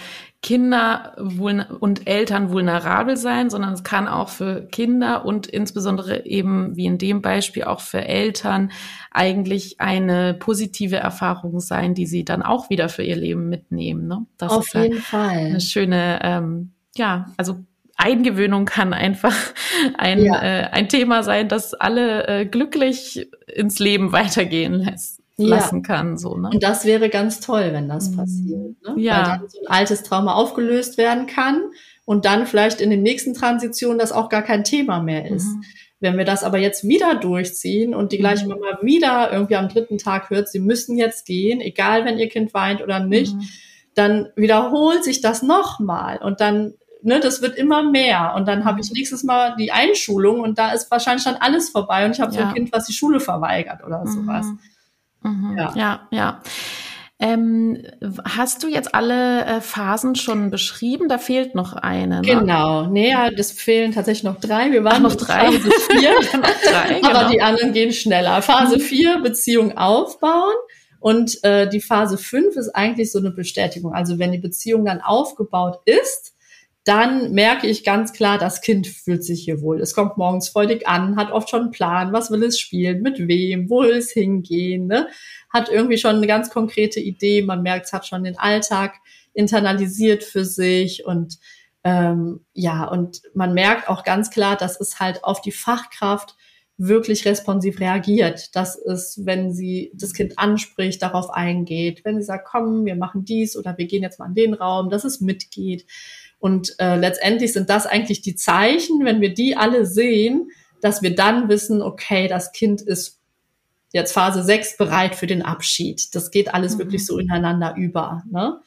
Speaker 3: Kinder und Eltern vulnerabel sein, sondern es kann auch für Kinder und insbesondere eben wie in dem Beispiel auch für Eltern eigentlich eine positive Erfahrung sein, die sie dann auch wieder für ihr Leben mitnehmen. Ne?
Speaker 1: Das Auf jeden ja Fall.
Speaker 3: Eine schöne, ähm, ja, also Eingewöhnung kann einfach <laughs> ein, ja. äh, ein Thema sein, das alle äh, glücklich ins Leben weitergehen lässt lassen kann. So, ne?
Speaker 1: Und das wäre ganz toll, wenn das mhm. passiert. Ne? Ja. Weil dann so ein altes Trauma aufgelöst werden kann und dann vielleicht in den nächsten Transitionen das auch gar kein Thema mehr ist. Mhm. Wenn wir das aber jetzt wieder durchziehen und die gleiche mhm. Mama wieder irgendwie am dritten Tag hört, sie müssen jetzt gehen, egal wenn ihr Kind weint oder nicht, mhm. dann wiederholt sich das nochmal und dann ne, das wird immer mehr. Und dann habe ich mhm. nächstes Mal die Einschulung und da ist wahrscheinlich dann alles vorbei und ich habe ja. so ein Kind, was die Schule verweigert oder mhm. sowas.
Speaker 3: Mhm. Ja, ja. ja. Ähm, hast du jetzt alle äh, Phasen schon beschrieben? Da fehlt noch eine.
Speaker 1: Ne? Genau, nee, ja, das fehlen tatsächlich noch drei. Wir waren Ach, noch drei. Phase <laughs> vier, drei, aber genau. die anderen gehen schneller. Phase mhm. vier Beziehung aufbauen. Und äh, die Phase fünf ist eigentlich so eine Bestätigung. Also wenn die Beziehung dann aufgebaut ist, dann merke ich ganz klar, das Kind fühlt sich hier wohl. Es kommt morgens freudig an, hat oft schon einen Plan, was will es spielen, mit wem, wo will es hingehen, ne? hat irgendwie schon eine ganz konkrete Idee. Man merkt, es hat schon den Alltag internalisiert für sich und ähm, ja, und man merkt auch ganz klar, dass es halt auf die Fachkraft wirklich responsiv reagiert. Das ist, wenn sie das Kind anspricht, darauf eingeht, wenn sie sagt, komm, wir machen dies oder wir gehen jetzt mal in den Raum, dass es mitgeht. Und äh, letztendlich sind das eigentlich die Zeichen, wenn wir die alle sehen, dass wir dann wissen, okay, das Kind ist jetzt Phase 6 bereit für den Abschied. Das geht alles mhm. wirklich so ineinander über. Ne?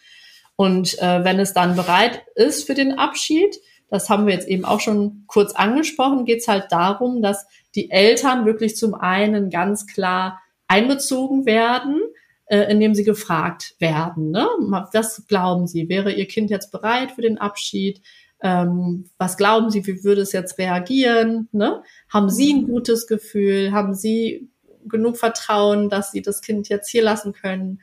Speaker 1: Und äh, wenn es dann bereit ist für den Abschied, das haben wir jetzt eben auch schon kurz angesprochen, geht es halt darum, dass die Eltern wirklich zum einen ganz klar einbezogen werden, äh, indem sie gefragt werden. Ne? Was glauben Sie? Wäre Ihr Kind jetzt bereit für den Abschied? Ähm, was glauben Sie, wie würde es jetzt reagieren? Ne? Haben Sie ein mhm. gutes Gefühl? Haben Sie genug Vertrauen, dass Sie das Kind jetzt hier lassen können?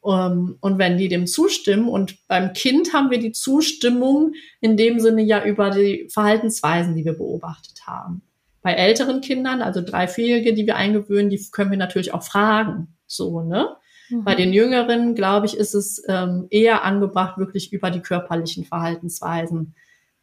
Speaker 1: Um, ähm, und wenn die dem zustimmen, und beim Kind haben wir die Zustimmung in dem Sinne ja über die Verhaltensweisen, die wir beobachtet haben. Bei älteren Kindern, also drei, vierjährige, die wir eingewöhnen, die können wir natürlich auch fragen. So, ne? Mhm. Bei den Jüngeren, glaube ich, ist es ähm, eher angebracht, wirklich über die körperlichen Verhaltensweisen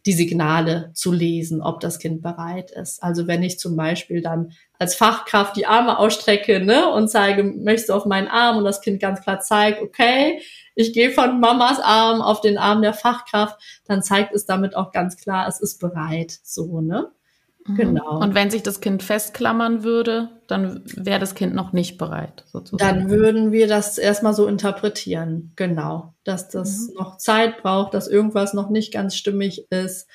Speaker 1: die Signale zu lesen, ob das Kind bereit ist. Also wenn ich zum Beispiel dann als Fachkraft die Arme ausstrecke ne, und zeige, möchtest du auf meinen Arm und das Kind ganz klar zeigt, okay, ich gehe von Mamas Arm auf den Arm der Fachkraft, dann zeigt es damit auch ganz klar, es ist bereit. So, ne?
Speaker 3: Mhm. Genau. Und wenn sich das Kind festklammern würde, dann wäre das Kind noch nicht bereit,
Speaker 1: sozusagen. Dann würden wir das erstmal so interpretieren, genau. Dass das mhm. noch Zeit braucht, dass irgendwas noch nicht ganz stimmig ist.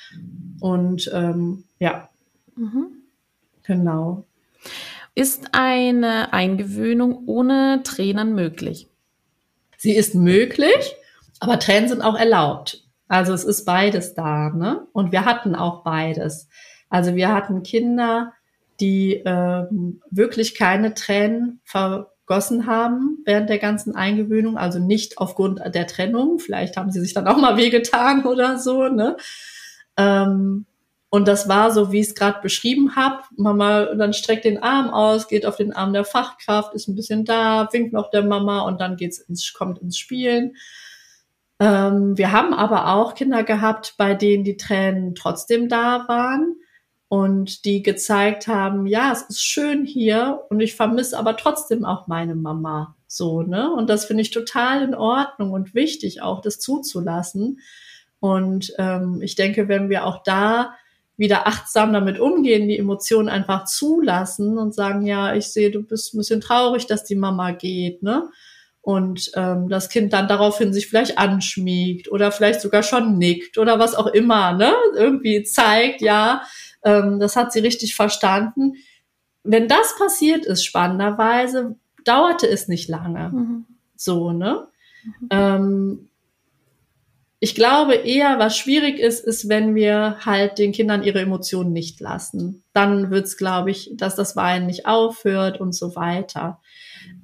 Speaker 1: Und ähm, ja, mhm. genau.
Speaker 3: Ist eine Eingewöhnung ohne Tränen möglich?
Speaker 1: Sie ist möglich, aber Tränen sind auch erlaubt. Also es ist beides da, ne? Und wir hatten auch beides. Also wir hatten Kinder, die ähm, wirklich keine Tränen vergossen haben während der ganzen Eingewöhnung, also nicht aufgrund der Trennung. Vielleicht haben sie sich dann auch mal wehgetan <laughs> oder so. Ne? Ähm, und das war so, wie ich es gerade beschrieben habe. Mama dann streckt den Arm aus, geht auf den Arm der Fachkraft, ist ein bisschen da, winkt noch der Mama und dann geht's ins, kommt ins Spielen. Ähm, wir haben aber auch Kinder gehabt, bei denen die Tränen trotzdem da waren und die gezeigt haben, ja, es ist schön hier und ich vermisse aber trotzdem auch meine Mama. So, ne? Und das finde ich total in Ordnung und wichtig, auch das zuzulassen. Und ähm, ich denke, wenn wir auch da wieder achtsam damit umgehen, die Emotionen einfach zulassen und sagen, ja, ich sehe, du bist ein bisschen traurig, dass die Mama geht, ne? Und ähm, das Kind dann daraufhin sich vielleicht anschmiegt oder vielleicht sogar schon nickt oder was auch immer, ne? Irgendwie zeigt, ja, ähm, das hat sie richtig verstanden. Wenn das passiert ist, spannenderweise, dauerte es nicht lange. Mhm. So, ne? Mhm. Ähm, ich glaube eher, was schwierig ist, ist, wenn wir halt den Kindern ihre Emotionen nicht lassen. Dann wird's, glaube ich, dass das Weinen nicht aufhört und so weiter.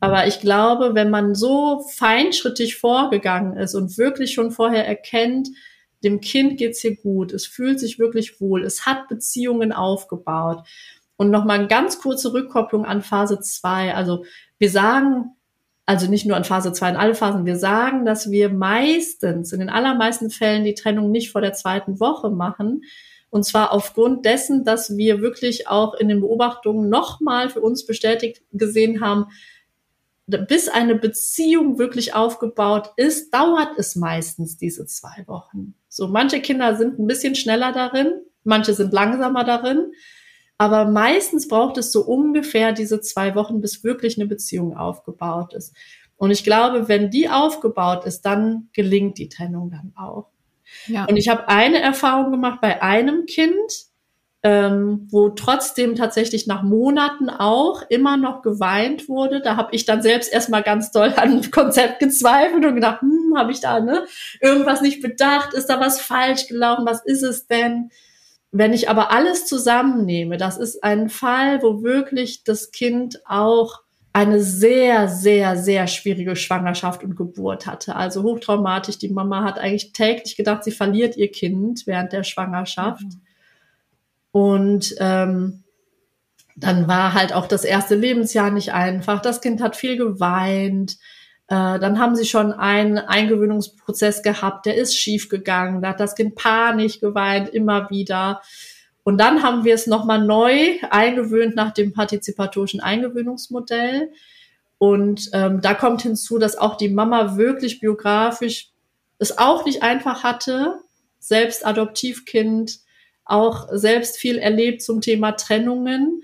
Speaker 1: Aber ich glaube, wenn man so feinschrittig vorgegangen ist und wirklich schon vorher erkennt, dem Kind geht's hier gut, es fühlt sich wirklich wohl, es hat Beziehungen aufgebaut. Und nochmal eine ganz kurze Rückkopplung an Phase 2. Also wir sagen, also nicht nur an Phase 2, in alle Phasen, wir sagen, dass wir meistens, in den allermeisten Fällen die Trennung nicht vor der zweiten Woche machen. Und zwar aufgrund dessen, dass wir wirklich auch in den Beobachtungen nochmal für uns bestätigt gesehen haben, bis eine Beziehung wirklich aufgebaut ist, dauert es meistens diese zwei Wochen. So, manche Kinder sind ein bisschen schneller darin, manche sind langsamer darin, aber meistens braucht es so ungefähr diese zwei Wochen, bis wirklich eine Beziehung aufgebaut ist. Und ich glaube, wenn die aufgebaut ist, dann gelingt die Trennung dann auch. Ja. Und ich habe eine Erfahrung gemacht bei einem Kind, ähm, wo trotzdem tatsächlich nach Monaten auch immer noch geweint wurde. Da habe ich dann selbst erstmal ganz doll an Konzept gezweifelt und gedacht, hm, habe ich da ne, irgendwas nicht bedacht? Ist da was falsch gelaufen? Was ist es denn? Wenn ich aber alles zusammennehme, das ist ein Fall, wo wirklich das Kind auch eine sehr, sehr, sehr schwierige Schwangerschaft und Geburt hatte. Also hochtraumatisch. Die Mama hat eigentlich täglich gedacht, sie verliert ihr Kind während der Schwangerschaft. Mhm. Und ähm, dann war halt auch das erste Lebensjahr nicht einfach. Das Kind hat viel geweint. Äh, dann haben sie schon einen Eingewöhnungsprozess gehabt, der ist schief gegangen. Da hat das Kind panisch geweint, immer wieder. Und dann haben wir es nochmal neu eingewöhnt nach dem partizipatorischen Eingewöhnungsmodell. Und ähm, da kommt hinzu, dass auch die Mama wirklich biografisch es auch nicht einfach hatte, selbst Adoptivkind, auch selbst viel erlebt zum Thema Trennungen.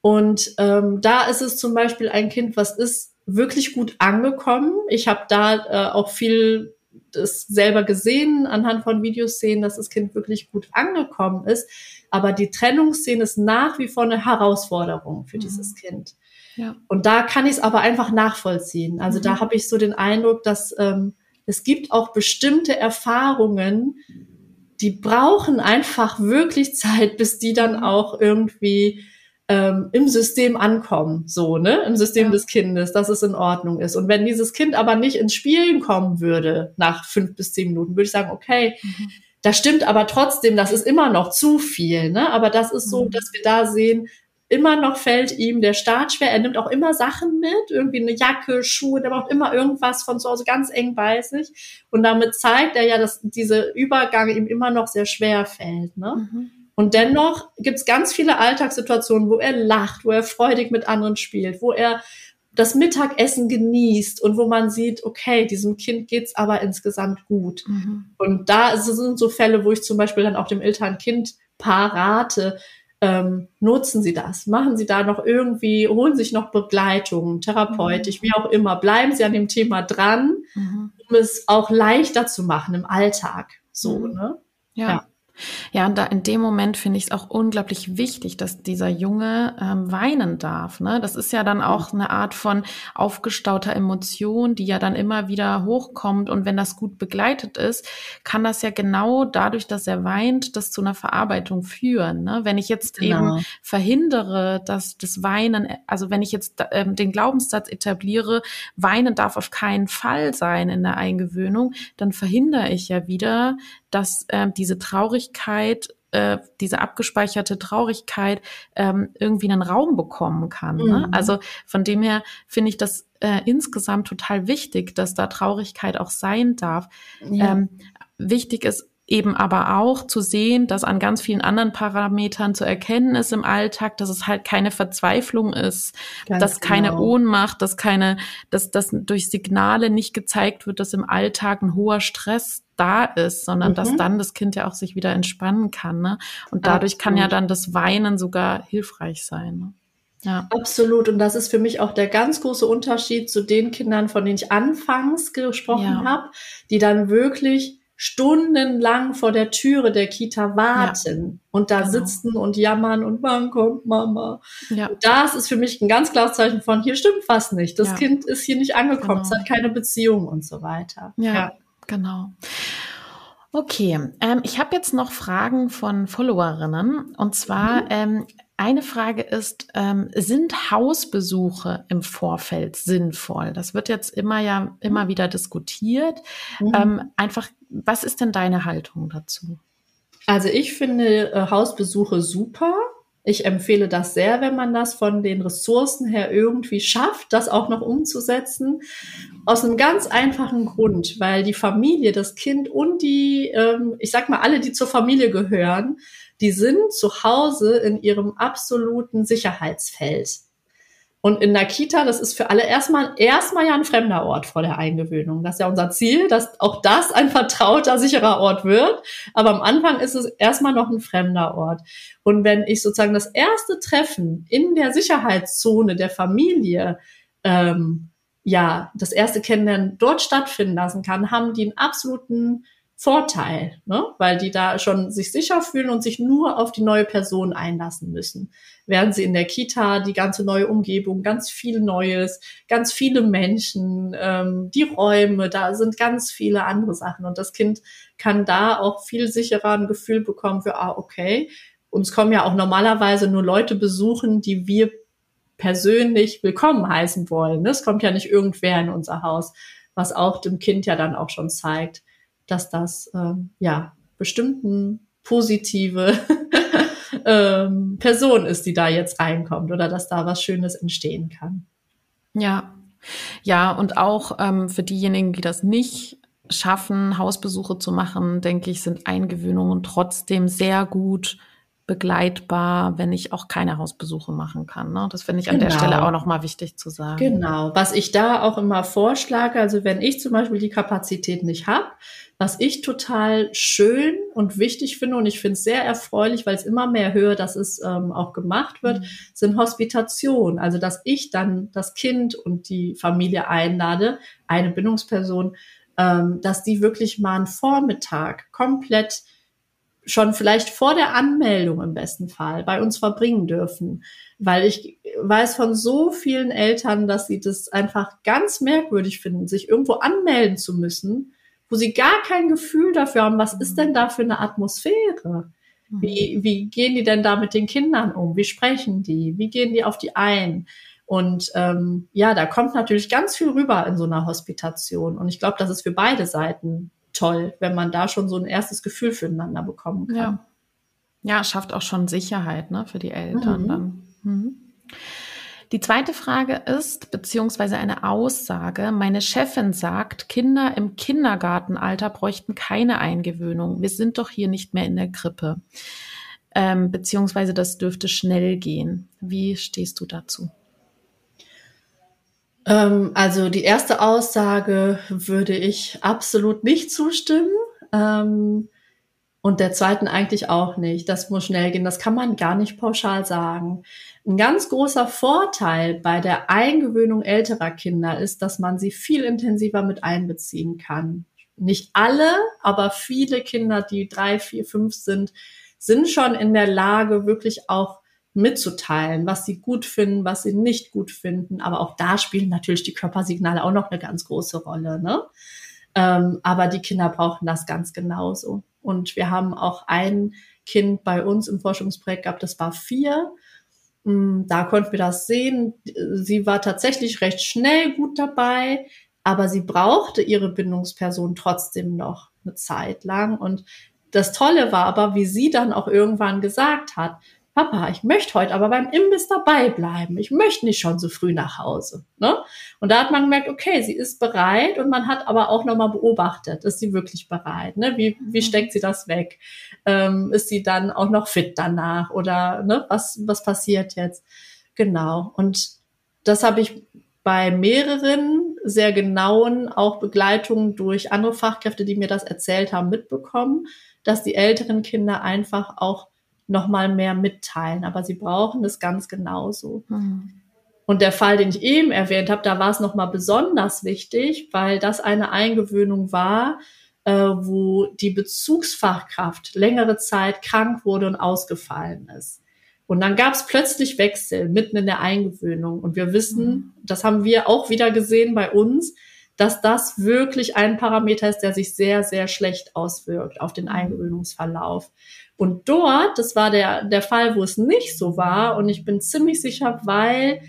Speaker 1: Und ähm, da ist es zum Beispiel ein Kind, was ist wirklich gut angekommen. Ich habe da äh, auch viel das selber gesehen, anhand von Videos sehen, dass das Kind wirklich gut angekommen ist. Aber die Trennungsszene ist nach wie vor eine Herausforderung für mhm. dieses Kind. Ja. Und da kann ich es aber einfach nachvollziehen. Also mhm. da habe ich so den Eindruck, dass ähm, es gibt auch bestimmte Erfahrungen, die brauchen einfach wirklich Zeit, bis die dann mhm. auch irgendwie ähm, im System ankommen, so, ne, im System ja. des Kindes, dass es in Ordnung ist. Und wenn dieses Kind aber nicht ins Spielen kommen würde nach fünf bis zehn Minuten, würde ich sagen, okay, mhm. das stimmt aber trotzdem, das ist immer noch zu viel, ne, aber das ist so, mhm. dass wir da sehen, immer noch fällt ihm der Start schwer. Er nimmt auch immer Sachen mit, irgendwie eine Jacke, Schuhe, der braucht immer irgendwas von zu Hause ganz eng bei sich. Und damit zeigt er ja, dass dieser Übergang ihm immer noch sehr schwer fällt. Ne? Mhm. Und dennoch gibt es ganz viele Alltagssituationen, wo er lacht, wo er freudig mit anderen spielt, wo er das Mittagessen genießt und wo man sieht, okay, diesem Kind geht's aber insgesamt gut. Mhm. Und da sind so Fälle, wo ich zum Beispiel dann auch dem Eltern-Kind-Paar rate, ähm, nutzen Sie das, machen Sie da noch irgendwie, holen sich noch Begleitung, therapeutisch, mhm. wie auch immer, bleiben Sie an dem Thema dran, mhm. um es auch leichter zu machen im Alltag. So, mhm. ne?
Speaker 3: ja. ja. Ja, und da in dem Moment finde ich es auch unglaublich wichtig, dass dieser Junge ähm, weinen darf. Ne? Das ist ja dann auch eine Art von aufgestauter Emotion, die ja dann immer wieder hochkommt. Und wenn das gut begleitet ist, kann das ja genau dadurch, dass er weint, das zu einer Verarbeitung führen. Ne? Wenn ich jetzt genau. eben verhindere, dass das Weinen, also wenn ich jetzt ähm, den Glaubenssatz etabliere, weinen darf auf keinen Fall sein in der Eingewöhnung, dann verhindere ich ja wieder, dass ähm, diese Traurigkeit, äh, diese abgespeicherte Traurigkeit ähm, irgendwie einen Raum bekommen kann. Ne? Mhm. Also von dem her finde ich das äh, insgesamt total wichtig, dass da Traurigkeit auch sein darf. Ja. Ähm, wichtig ist eben aber auch zu sehen, dass an ganz vielen anderen Parametern zu erkennen ist im Alltag, dass es halt keine Verzweiflung ist, ganz dass genau. keine Ohnmacht, dass keine, dass das durch Signale nicht gezeigt wird, dass im Alltag ein hoher Stress da ist, sondern mhm. dass dann das Kind ja auch sich wieder entspannen kann. Ne? Und dadurch Absolut. kann ja dann das Weinen sogar hilfreich sein. Ne?
Speaker 1: Ja. Absolut. Und das ist für mich auch der ganz große Unterschied zu den Kindern, von denen ich anfangs gesprochen ja. habe, die dann wirklich stundenlang vor der Türe der Kita warten ja. und da genau. sitzen und jammern und wann kommt Mama. Ja. Das ist für mich ein ganz klares Zeichen von, hier stimmt was nicht. Das ja. Kind ist hier nicht angekommen, genau. es hat keine Beziehung und so weiter.
Speaker 3: Ja, ja. genau. Okay, ähm, ich habe jetzt noch Fragen von Followerinnen. Und zwar, mhm. ähm, eine Frage ist, ähm, sind Hausbesuche im Vorfeld sinnvoll? Das wird jetzt immer ja immer mhm. wieder diskutiert. Mhm. Ähm, einfach, was ist denn deine Haltung dazu?
Speaker 1: Also ich finde äh, Hausbesuche super. Ich empfehle das sehr, wenn man das von den Ressourcen her irgendwie schafft, das auch noch umzusetzen. Aus einem ganz einfachen Grund, weil die Familie, das Kind und die, ähm, ich sag mal, alle, die zur Familie gehören, die sind zu Hause in ihrem absoluten Sicherheitsfeld. Und in der Kita, das ist für alle erstmal, erstmal ja ein fremder Ort vor der Eingewöhnung. Das ist ja unser Ziel, dass auch das ein vertrauter, sicherer Ort wird. Aber am Anfang ist es erstmal noch ein fremder Ort. Und wenn ich sozusagen das erste Treffen in der Sicherheitszone der Familie, ähm, ja, das erste Kennenlernen dort stattfinden lassen kann, haben die einen absoluten Vorteil, ne? weil die da schon sich sicher fühlen und sich nur auf die neue Person einlassen müssen. Während sie in der Kita die ganze neue Umgebung, ganz viel Neues, ganz viele Menschen, ähm, die Räume, da sind ganz viele andere Sachen und das Kind kann da auch viel sicherer ein Gefühl bekommen für, ah, okay, uns kommen ja auch normalerweise nur Leute besuchen, die wir persönlich willkommen heißen wollen. Es kommt ja nicht irgendwer in unser Haus, was auch dem Kind ja dann auch schon zeigt dass das ähm, ja bestimmten positive <laughs> ähm, Person ist, die da jetzt reinkommt oder dass da was Schönes entstehen kann.
Speaker 3: Ja, ja, und auch ähm, für diejenigen, die das nicht schaffen, Hausbesuche zu machen, denke ich, sind Eingewöhnungen trotzdem sehr gut begleitbar, wenn ich auch keine Hausbesuche machen kann. Ne? Das finde ich an genau. der Stelle auch nochmal wichtig zu sagen.
Speaker 1: Genau. Was ich da auch immer vorschlage, also wenn ich zum Beispiel die Kapazität nicht habe, was ich total schön und wichtig finde und ich finde es sehr erfreulich, weil es immer mehr höre, dass es ähm, auch gemacht wird, mhm. sind Hospitationen. Also dass ich dann das Kind und die Familie einlade, eine Bindungsperson, ähm, dass die wirklich mal einen Vormittag komplett schon vielleicht vor der Anmeldung im besten Fall bei uns verbringen dürfen. Weil ich weiß von so vielen Eltern, dass sie das einfach ganz merkwürdig finden, sich irgendwo anmelden zu müssen, wo sie gar kein Gefühl dafür haben, was ist denn da für eine Atmosphäre? Wie, mhm. wie gehen die denn da mit den Kindern um? Wie sprechen die? Wie gehen die auf die ein? Und ähm, ja, da kommt natürlich ganz viel rüber in so einer Hospitation. Und ich glaube, das ist für beide Seiten toll, wenn man da schon so ein erstes Gefühl füreinander bekommen kann.
Speaker 3: Ja, ja schafft auch schon Sicherheit ne, für die Eltern mhm. dann. Mhm. Die zweite Frage ist, beziehungsweise eine Aussage, meine Chefin sagt, Kinder im Kindergartenalter bräuchten keine Eingewöhnung. Wir sind doch hier nicht mehr in der Krippe. Ähm, beziehungsweise das dürfte schnell gehen. Wie stehst du dazu?
Speaker 1: Ähm, also die erste Aussage würde ich absolut nicht zustimmen. Ähm, und der zweiten eigentlich auch nicht. Das muss schnell gehen. Das kann man gar nicht pauschal sagen. Ein ganz großer Vorteil bei der Eingewöhnung älterer Kinder ist, dass man sie viel intensiver mit einbeziehen kann. Nicht alle, aber viele Kinder, die drei, vier, fünf sind, sind schon in der Lage, wirklich auch mitzuteilen, was sie gut finden, was sie nicht gut finden. Aber auch da spielen natürlich die Körpersignale auch noch eine ganz große Rolle. Ne? Ähm, aber die Kinder brauchen das ganz genauso. Und wir haben auch ein Kind bei uns im Forschungsprojekt gehabt, das war vier. Mm, da konnten wir das sehen. Sie war tatsächlich recht schnell gut dabei, aber sie brauchte ihre Bindungsperson trotzdem noch eine Zeit lang. Und das Tolle war aber, wie sie dann auch irgendwann gesagt hat, Papa, ich möchte heute aber beim Imbiss dabei bleiben. Ich möchte nicht schon so früh nach Hause. Ne? Und da hat man gemerkt, okay, sie ist bereit und man hat aber auch nochmal beobachtet, ist sie wirklich bereit? Ne? Wie, wie mhm. steckt sie das weg? Ähm, ist sie dann auch noch fit danach? Oder ne, was, was passiert jetzt? Genau. Und das habe ich bei mehreren sehr genauen auch Begleitungen durch andere Fachkräfte, die mir das erzählt haben, mitbekommen, dass die älteren Kinder einfach auch noch mal mehr mitteilen. Aber sie brauchen es ganz genauso. Mhm. Und der Fall, den ich eben erwähnt habe, da war es noch mal besonders wichtig, weil das eine Eingewöhnung war, äh, wo die Bezugsfachkraft längere Zeit krank wurde und ausgefallen ist. Und dann gab es plötzlich Wechsel mitten in der Eingewöhnung. Und wir wissen, mhm. das haben wir auch wieder gesehen bei uns, dass das wirklich ein Parameter ist, der sich sehr, sehr schlecht auswirkt auf den mhm. Eingewöhnungsverlauf. Und dort, das war der, der Fall, wo es nicht so war, und ich bin ziemlich sicher, weil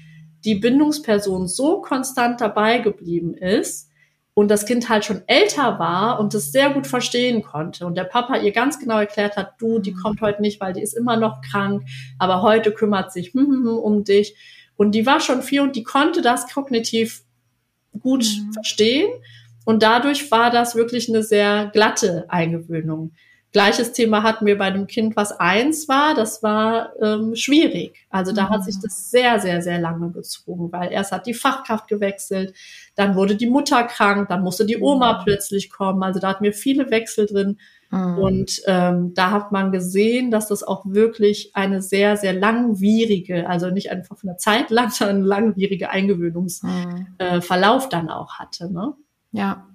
Speaker 1: die Bindungsperson so konstant dabei geblieben ist und das Kind halt schon älter war und es sehr gut verstehen konnte und der Papa ihr ganz genau erklärt hat, du, die mhm. kommt heute nicht, weil die ist immer noch krank, aber heute kümmert sich hm, hm, hm, um dich. Und die war schon vier und die konnte das kognitiv gut mhm. verstehen. Und dadurch war das wirklich eine sehr glatte Eingewöhnung. Gleiches Thema hatten wir bei dem Kind, was eins war. Das war ähm, schwierig. Also da mhm. hat sich das sehr, sehr, sehr lange gezogen, weil erst hat die Fachkraft gewechselt, dann wurde die Mutter krank, dann musste die Oma mhm. plötzlich kommen. Also da hatten wir viele Wechsel drin. Mhm. Und ähm, da hat man gesehen, dass das auch wirklich eine sehr, sehr langwierige, also nicht einfach von der Zeit lang, <laughs> sondern langwierige Eingewöhnungsverlauf mhm. äh, dann auch hatte. Ne?
Speaker 3: Ja,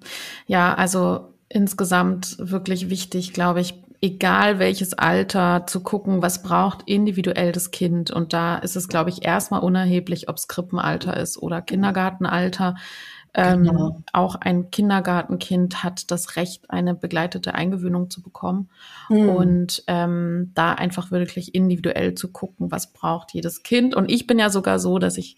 Speaker 3: ja, also insgesamt wirklich wichtig, glaube ich, egal welches Alter, zu gucken, was braucht individuell das Kind. Und da ist es, glaube ich, erstmal unerheblich, ob es Krippenalter ist oder Kindergartenalter. Ähm, genau. Auch ein Kindergartenkind hat das Recht, eine begleitete Eingewöhnung zu bekommen. Mhm. Und ähm, da einfach wirklich individuell zu gucken, was braucht jedes Kind. Und ich bin ja sogar so, dass ich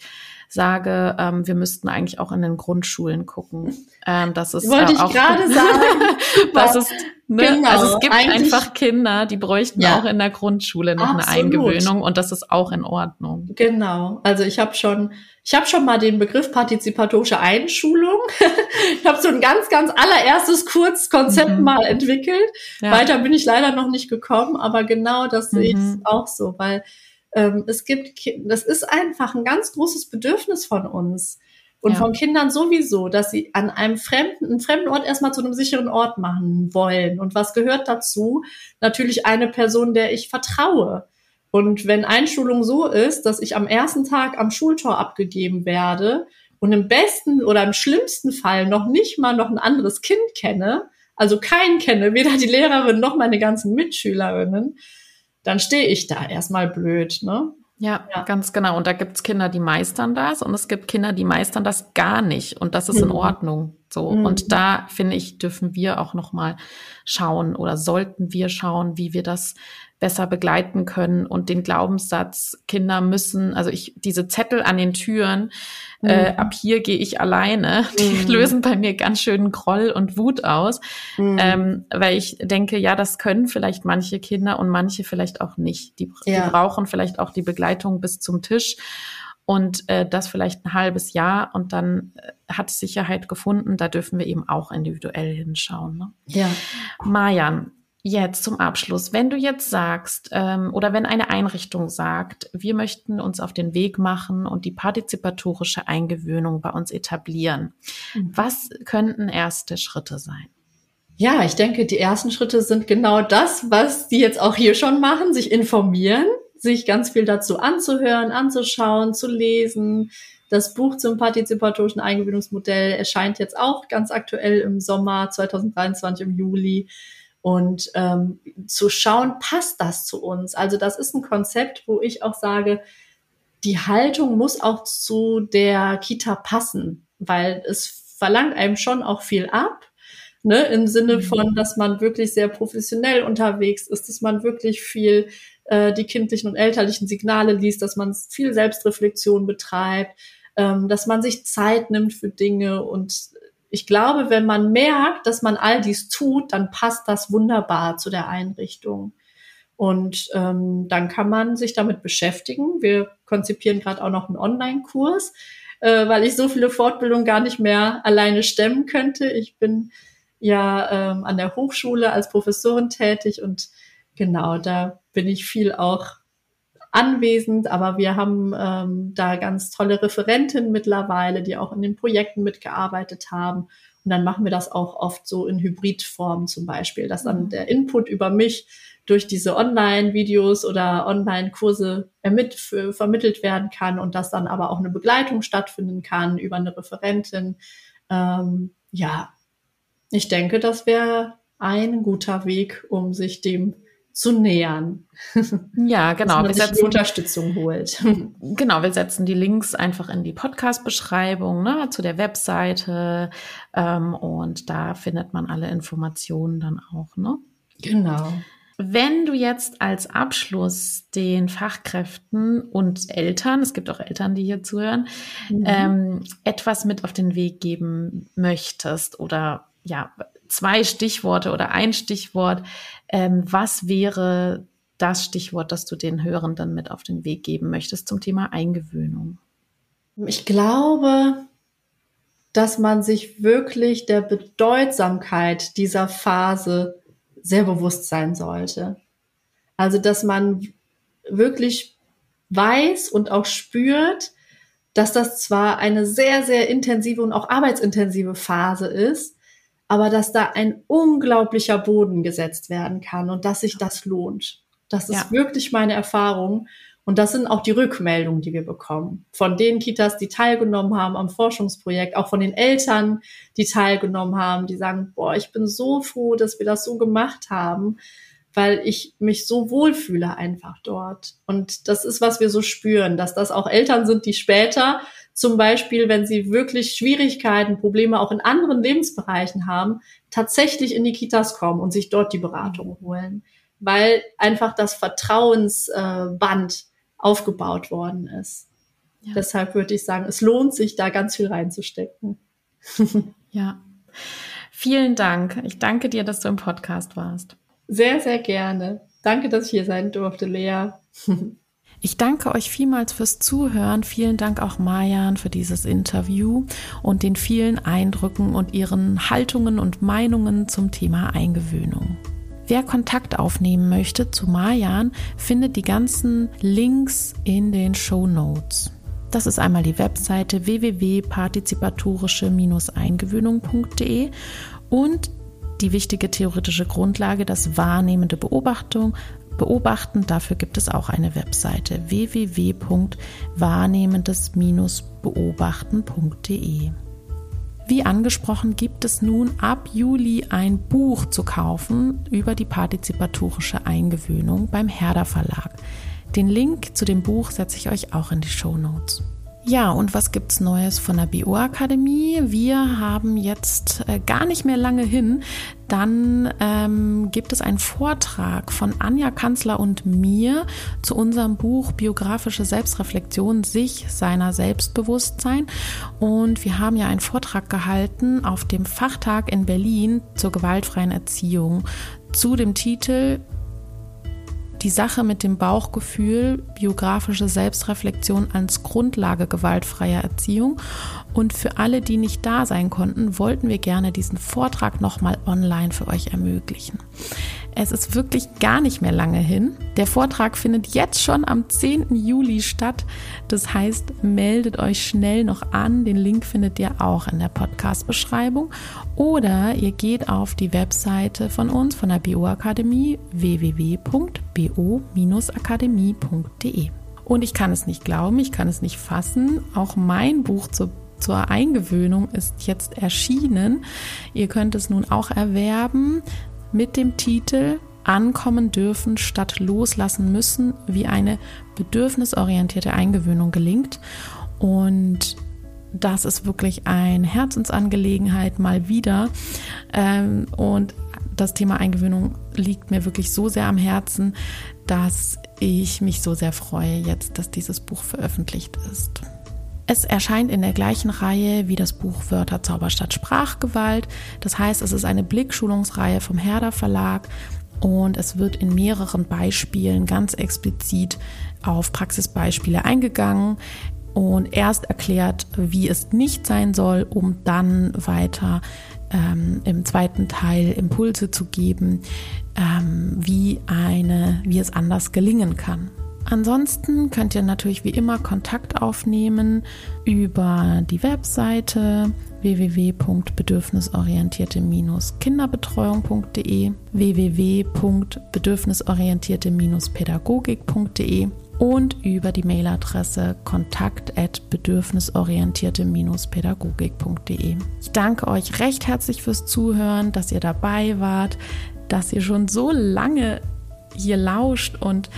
Speaker 3: sage, ähm, wir müssten eigentlich auch in den Grundschulen gucken. Ähm, das ist
Speaker 1: Wollte
Speaker 3: äh,
Speaker 1: ich gerade <laughs> sagen. <laughs>
Speaker 3: das ist, ne? Genau, also es gibt einfach Kinder, die bräuchten ja, auch in der Grundschule noch absolut. eine Eingewöhnung und das ist auch in Ordnung.
Speaker 1: Genau. Also ich habe schon, ich habe schon mal den Begriff partizipatorische Einschulung. <laughs> ich habe so ein ganz, ganz allererstes Kurzkonzept mhm. mal entwickelt. Ja. Weiter bin ich leider noch nicht gekommen, aber genau das mhm. sehe ich mhm. auch so, weil ähm, es gibt, das ist einfach ein ganz großes Bedürfnis von uns und ja. von Kindern sowieso, dass sie an einem fremden, einen fremden Ort erstmal zu einem sicheren Ort machen wollen. Und was gehört dazu? Natürlich eine Person, der ich vertraue. Und wenn Einschulung so ist, dass ich am ersten Tag am Schultor abgegeben werde und im besten oder im schlimmsten Fall noch nicht mal noch ein anderes Kind kenne, also keinen kenne, weder die Lehrerin noch meine ganzen Mitschülerinnen, dann stehe ich da erstmal blöd, ne?
Speaker 3: Ja, ja, ganz genau. Und da gibt's Kinder, die meistern das und es gibt Kinder, die meistern das gar nicht. Und das ist mhm. in Ordnung. So. Mhm. Und da finde ich, dürfen wir auch nochmal schauen oder sollten wir schauen, wie wir das besser begleiten können und den Glaubenssatz, Kinder müssen, also ich, diese Zettel an den Türen, äh, mhm. äh, ab hier gehe ich alleine, die mhm. lösen bei mir ganz schön Groll und Wut aus, mhm. ähm, weil ich denke, ja, das können vielleicht manche Kinder und manche vielleicht auch nicht. Die, ja. die brauchen vielleicht auch die Begleitung bis zum Tisch und äh, das vielleicht ein halbes Jahr und dann äh, hat Sicherheit gefunden. Da dürfen wir eben auch individuell hinschauen. Ne?
Speaker 1: Ja.
Speaker 3: Majan, jetzt zum Abschluss. Wenn du jetzt sagst ähm, oder wenn eine Einrichtung sagt, wir möchten uns auf den Weg machen und die partizipatorische Eingewöhnung bei uns etablieren, mhm. was könnten erste Schritte sein?
Speaker 1: Ja, ich denke, die ersten Schritte sind genau das, was die jetzt auch hier schon machen, sich informieren sich ganz viel dazu anzuhören, anzuschauen, zu lesen. Das Buch zum partizipatorischen Eingewöhnungsmodell erscheint jetzt auch ganz aktuell im Sommer 2023 im Juli. Und ähm, zu schauen, passt das zu uns? Also das ist ein Konzept, wo ich auch sage, die Haltung muss auch zu der Kita passen, weil es verlangt einem schon auch viel ab. Ne, im Sinne mhm. von, dass man wirklich sehr professionell unterwegs ist, dass man wirklich viel äh, die kindlichen und elterlichen Signale liest, dass man viel Selbstreflexion betreibt, ähm, dass man sich Zeit nimmt für Dinge. Und ich glaube, wenn man merkt, dass man all dies tut, dann passt das wunderbar zu der Einrichtung. Und ähm, dann kann man sich damit beschäftigen. Wir konzipieren gerade auch noch einen Online-Kurs, äh, weil ich so viele Fortbildungen gar nicht mehr alleine stemmen könnte. Ich bin ja ähm, an der Hochschule als Professorin tätig und genau, da bin ich viel auch anwesend, aber wir haben ähm, da ganz tolle Referentinnen mittlerweile, die auch in den Projekten mitgearbeitet haben. Und dann machen wir das auch oft so in Hybridform zum Beispiel, dass dann mhm. der Input über mich durch diese Online-Videos oder Online-Kurse vermittelt werden kann und dass dann aber auch eine Begleitung stattfinden kann über eine Referentin. Ähm, ja, ich denke, das wäre ein guter Weg, um sich dem zu nähern.
Speaker 3: Ja, <laughs> genau.
Speaker 1: Dass man wir sich setzen, Unterstützung holt. <laughs>
Speaker 3: Genau, wir setzen die Links einfach in die Podcast-Beschreibung ne, zu der Webseite ähm, und da findet man alle Informationen dann auch. Ne?
Speaker 1: Genau.
Speaker 3: Wenn du jetzt als Abschluss den Fachkräften und Eltern, es gibt auch Eltern, die hier zuhören, mhm. ähm, etwas mit auf den Weg geben möchtest oder ja, zwei Stichworte oder ein Stichwort. Ähm, was wäre das Stichwort, das du den Hörenden mit auf den Weg geben möchtest zum Thema Eingewöhnung?
Speaker 1: Ich glaube, dass man sich wirklich der Bedeutsamkeit dieser Phase sehr bewusst sein sollte. Also, dass man wirklich weiß und auch spürt, dass das zwar eine sehr, sehr intensive und auch arbeitsintensive Phase ist, aber dass da ein unglaublicher Boden gesetzt werden kann und dass sich das lohnt. Das ist ja. wirklich meine Erfahrung. Und das sind auch die Rückmeldungen, die wir bekommen. Von den Kitas, die teilgenommen haben am Forschungsprojekt, auch von den Eltern, die teilgenommen haben, die sagen, boah, ich bin so froh, dass wir das so gemacht haben, weil ich mich so wohlfühle einfach dort. Und das ist, was wir so spüren, dass das auch Eltern sind, die später zum Beispiel, wenn sie wirklich Schwierigkeiten, Probleme auch in anderen Lebensbereichen haben, tatsächlich in die Kitas kommen und sich dort die Beratung holen, weil einfach das Vertrauensband aufgebaut worden ist. Ja. Deshalb würde ich sagen, es lohnt sich, da ganz viel reinzustecken. <laughs>
Speaker 3: ja. Vielen Dank. Ich danke dir, dass du im Podcast warst.
Speaker 1: Sehr, sehr gerne. Danke, dass ich hier sein durfte, Lea. <laughs>
Speaker 3: Ich danke euch vielmals fürs Zuhören. Vielen Dank auch Mayan für dieses Interview und den vielen Eindrücken und ihren Haltungen und Meinungen zum Thema Eingewöhnung. Wer Kontakt aufnehmen möchte zu Mayan, findet die ganzen Links in den Show Notes. Das ist einmal die Webseite www.partizipatorische-eingewöhnung.de und die wichtige theoretische Grundlage, das wahrnehmende Beobachtung, beobachten. Dafür gibt es auch eine Webseite www.wahrnehmendes-beobachten.de. Wie angesprochen gibt es nun ab Juli ein Buch zu kaufen über die partizipatorische Eingewöhnung beim Herder Verlag. Den Link zu dem Buch setze ich euch auch in die Show Notes. Ja, und was gibt's Neues von der Bioakademie? Wir haben jetzt äh, gar nicht mehr lange hin. Dann ähm, gibt es einen Vortrag von Anja Kanzler und mir zu unserem Buch Biografische Selbstreflexion, sich seiner Selbstbewusstsein. Und wir haben ja einen Vortrag gehalten auf dem Fachtag in Berlin zur gewaltfreien Erziehung zu dem Titel die Sache mit dem Bauchgefühl, biografische Selbstreflexion als Grundlage gewaltfreier Erziehung. Und für alle, die nicht da sein konnten, wollten wir gerne diesen Vortrag nochmal online für euch ermöglichen. Es ist wirklich gar nicht mehr lange hin. Der Vortrag findet jetzt schon am 10. Juli statt. Das heißt, meldet euch schnell noch an. Den Link findet ihr auch in der Podcast-Beschreibung. Oder ihr geht auf die Webseite von uns, von der Bioakademie, www.bo-akademie.de. Und ich kann es nicht glauben, ich kann es nicht fassen. Auch mein Buch zur zur Eingewöhnung ist jetzt erschienen. Ihr könnt es nun auch erwerben mit dem Titel Ankommen dürfen statt loslassen müssen, wie eine bedürfnisorientierte Eingewöhnung gelingt. Und das ist wirklich eine Herzensangelegenheit mal wieder. Ähm, und das Thema Eingewöhnung liegt mir wirklich so sehr am Herzen, dass ich mich so sehr freue jetzt, dass dieses Buch veröffentlicht ist. Es erscheint in der gleichen Reihe wie das Buch Wörter Zauberstadt Sprachgewalt. Das heißt, es ist eine Blickschulungsreihe vom Herder Verlag und es wird in mehreren Beispielen ganz explizit auf Praxisbeispiele eingegangen und erst erklärt, wie es nicht sein soll, um dann weiter ähm, im zweiten Teil Impulse zu geben, ähm, wie eine, wie es anders gelingen kann. Ansonsten könnt ihr natürlich wie immer Kontakt aufnehmen über die Webseite www.bedürfnisorientierte-kinderbetreuung.de, www.bedürfnisorientierte-pädagogik.de und über die Mailadresse kontakt@bedürfnisorientierte-pädagogik.de. Ich danke euch recht herzlich fürs Zuhören, dass ihr dabei wart, dass ihr schon so lange hier lauscht und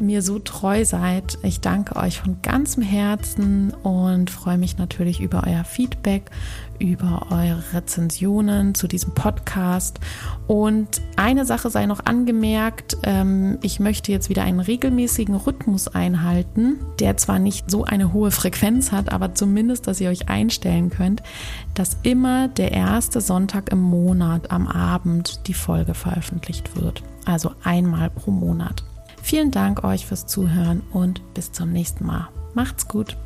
Speaker 3: mir so treu seid. Ich danke euch von ganzem Herzen und freue mich natürlich über euer Feedback, über eure Rezensionen zu diesem Podcast. Und eine Sache sei noch angemerkt, ähm, ich möchte jetzt wieder einen regelmäßigen Rhythmus einhalten, der zwar nicht so eine hohe Frequenz hat, aber zumindest, dass ihr euch einstellen könnt, dass immer der erste Sonntag im Monat am Abend die Folge veröffentlicht wird. Also einmal pro Monat. Vielen Dank euch fürs Zuhören und bis zum nächsten Mal. Macht's gut.